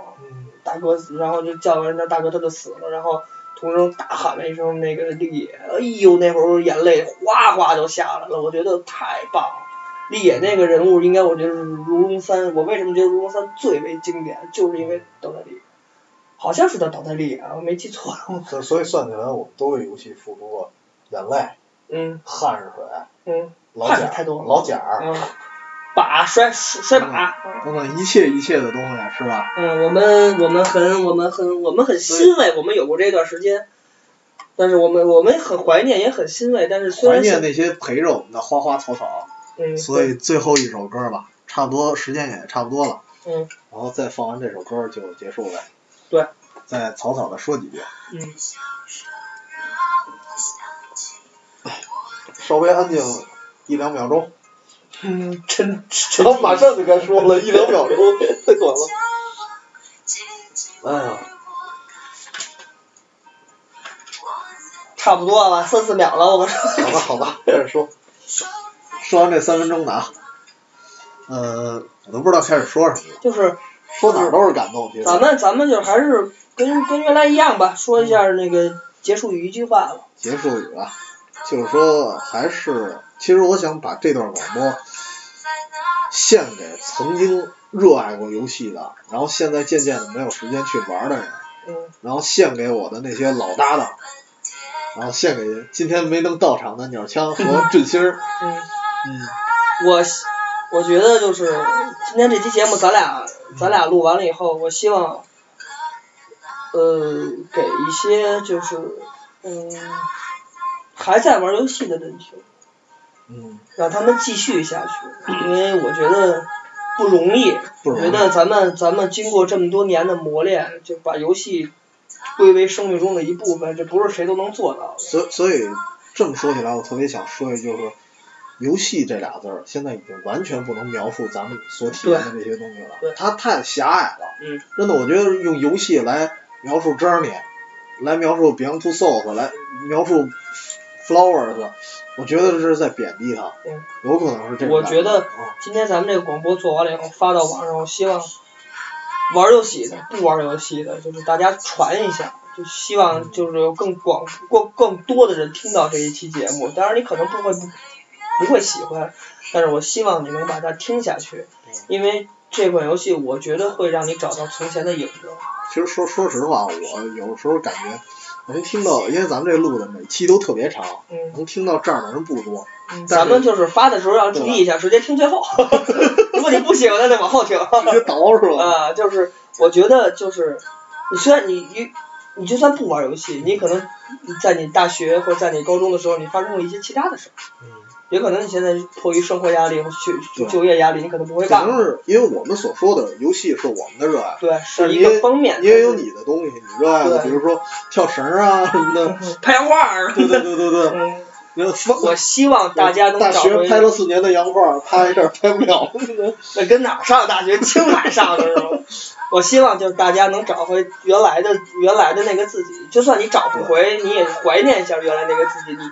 大哥，然后就叫完人家大哥，他就死了，然后桐生大喊了一声那个立野，哎呦，那会儿眼泪哗哗就下来了，我觉得太棒了。立野那个人物，应该我觉得是如龙三。我为什么觉得如龙三最为经典，就是因为倒在立野，好像是叫倒在立野，我没记错。所 所以算起来，我们都为游戏付出过眼泪，嗯，汗水，嗯，汗水太多，老茧儿，嗯，把摔摔把，等等一切一切的东西，是吧？嗯，我们我们很我们很我们很欣慰，我们有过这段时间，但是我们我们很怀念，也很欣慰，但是虽然怀念那些陪着我们的花花草草。嗯，所以最后一首歌吧，差不多时间也差不多了。嗯。然后再放完这首歌就结束呗。对。再草草的说几句。嗯。稍微安静一两秒钟。嗯，真真。然后马上就该说了，一两秒钟太短了。哎呀。差不多了，三四秒了，我说。好吧，好吧，开始说。说完这三分钟的啊，呃，我都不知道开始说什么了。就是说哪儿都是感动。咱们咱们就还是跟跟原来一样吧，说一下那个结束语一句话吧。结束语啊，就是说还是，其实我想把这段广播献给曾经热爱过游戏的，然后现在渐渐的没有时间去玩的人。嗯。然后献给我的那些老搭档，然后献给今天没能到场的鸟枪和振兴。嗯。嗯，我我觉得就是今天这期节目，咱俩咱俩录完了以后，我希望，呃，给一些就是嗯还在玩游戏的人听，嗯，让他们继续下去，因为我觉得不容易，我觉得咱们咱们经过这么多年的磨练，就把游戏归为生命中的一部分，这不是谁都能做到的。所所以这么说起来，我特别想说一句，就是。游戏这俩字儿，现在已经完全不能描述咱们所体验的这些东西了。它太狭隘了。嗯。真的，我觉得用游戏来描述 Journey，来描述 Beyond Two Souls，来描述 Flowers，我觉得这是在贬低它。嗯。有可能是这。我觉得今天咱们这个广播做完了以后发到网上，我希望玩游戏的、不玩游戏的，就是大家传一下，就希望就是有更广、更更多的人听到这一期节目。当然，你可能不会。不会喜欢，但是我希望你能把它听下去，因为这款游戏我觉得会让你找到从前的影子。其实说说实话，我有时候感觉，能听到，因为咱们这录的每期都特别长，嗯，能听到这儿的人不多。嗯，咱们就是发的时候要注意一下，直接听最后。如果你不喜欢，那就往后听。直接倒是吧？啊，就是我觉得就是，你虽然你你你就算不玩游戏，你可能在你大学或者在你高中的时候，你发生过一些其他的事儿。嗯。也可能你现在迫于生活压力或就就业压力，你可能不会干。可能是因为我们所说的游戏是我们的热爱。对，是一个方面。你也有你的东西，你热爱的，比如说跳绳啊什么的。拍洋画儿。对对对对对。嗯。我希望大家能大学拍了四年的洋画，拍一下拍不了。那跟哪儿上大学？青海上的是吗？我希望就是大家能找回原来的原来的那个自己，就算你找不回，你也怀念一下原来那个自己。你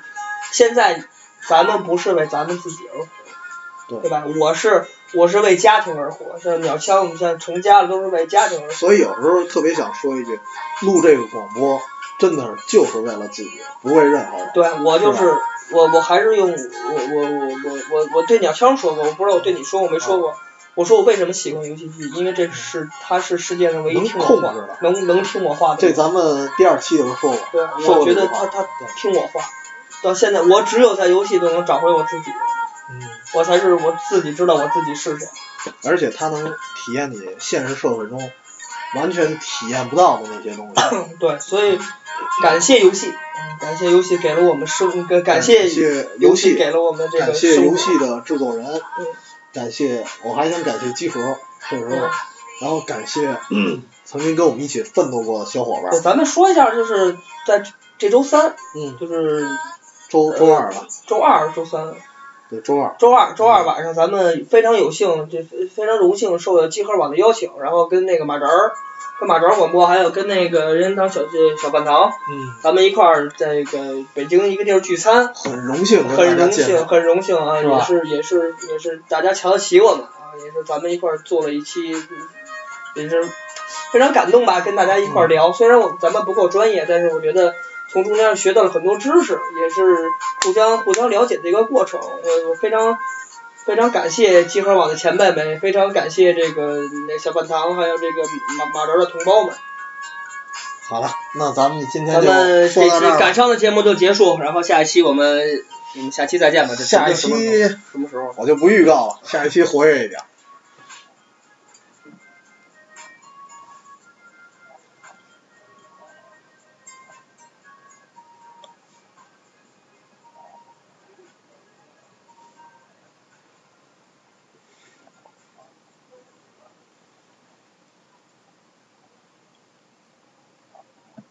现在。咱们不是为咱们自己而活，对吧？我是我是为家庭而活，像鸟枪，我们现在成家了都是为家庭而活。所以有时候特别想说一句，录这个广播真的是就是为了自己，不为任何人。对我就是我，我还是用我我我我我我对鸟枪说过，我不知道我对你说过没说过。我说我为什么喜欢游戏机？因为这是它是世界上唯一听我话，能能听我话的。这咱们第二期的时候说过。对，我觉得他他听我话。到现在，我只有在游戏中能找回我自己，嗯，我才是我自己知道我自己是谁。而且它能体验你现实社会中完全体验不到的那些东西。对，所以感谢游戏，感谢游戏给了我们生，感谢游戏给了我们这个感谢游戏的制作人，感谢我还想感谢集合，确实，然后感谢曾经跟我们一起奋斗过的小伙伴。咱们说一下，就是在这周三，嗯，就是。周周二吧，周二周三，对周二，周二周二晚上，咱们非常有幸，这非常荣幸受到集合网的邀请，然后跟那个马哲儿，跟马哲儿广播，还有跟那个任天堂小小饭堂，嗯，咱们一块儿在这个北京一个地儿聚餐，很荣幸，很荣幸，很荣幸啊，也是也是也是大家瞧得起我们啊，也是咱们一块儿做了一期，也是非常感动吧，跟大家一块儿聊，虽然我咱们不够专业，但是我觉得。从中间学到了很多知识，也是互相互相了解的一个过程。我我非常非常感谢集合网的前辈们，非常感谢这个那小饭堂，还有这个马马哲的同胞们。好了，那咱们今天咱们这期赶上的节目就结束，然后下一期我们我们下期再见吧。下一期什么时候？我就不预告了，下一期活跃一点。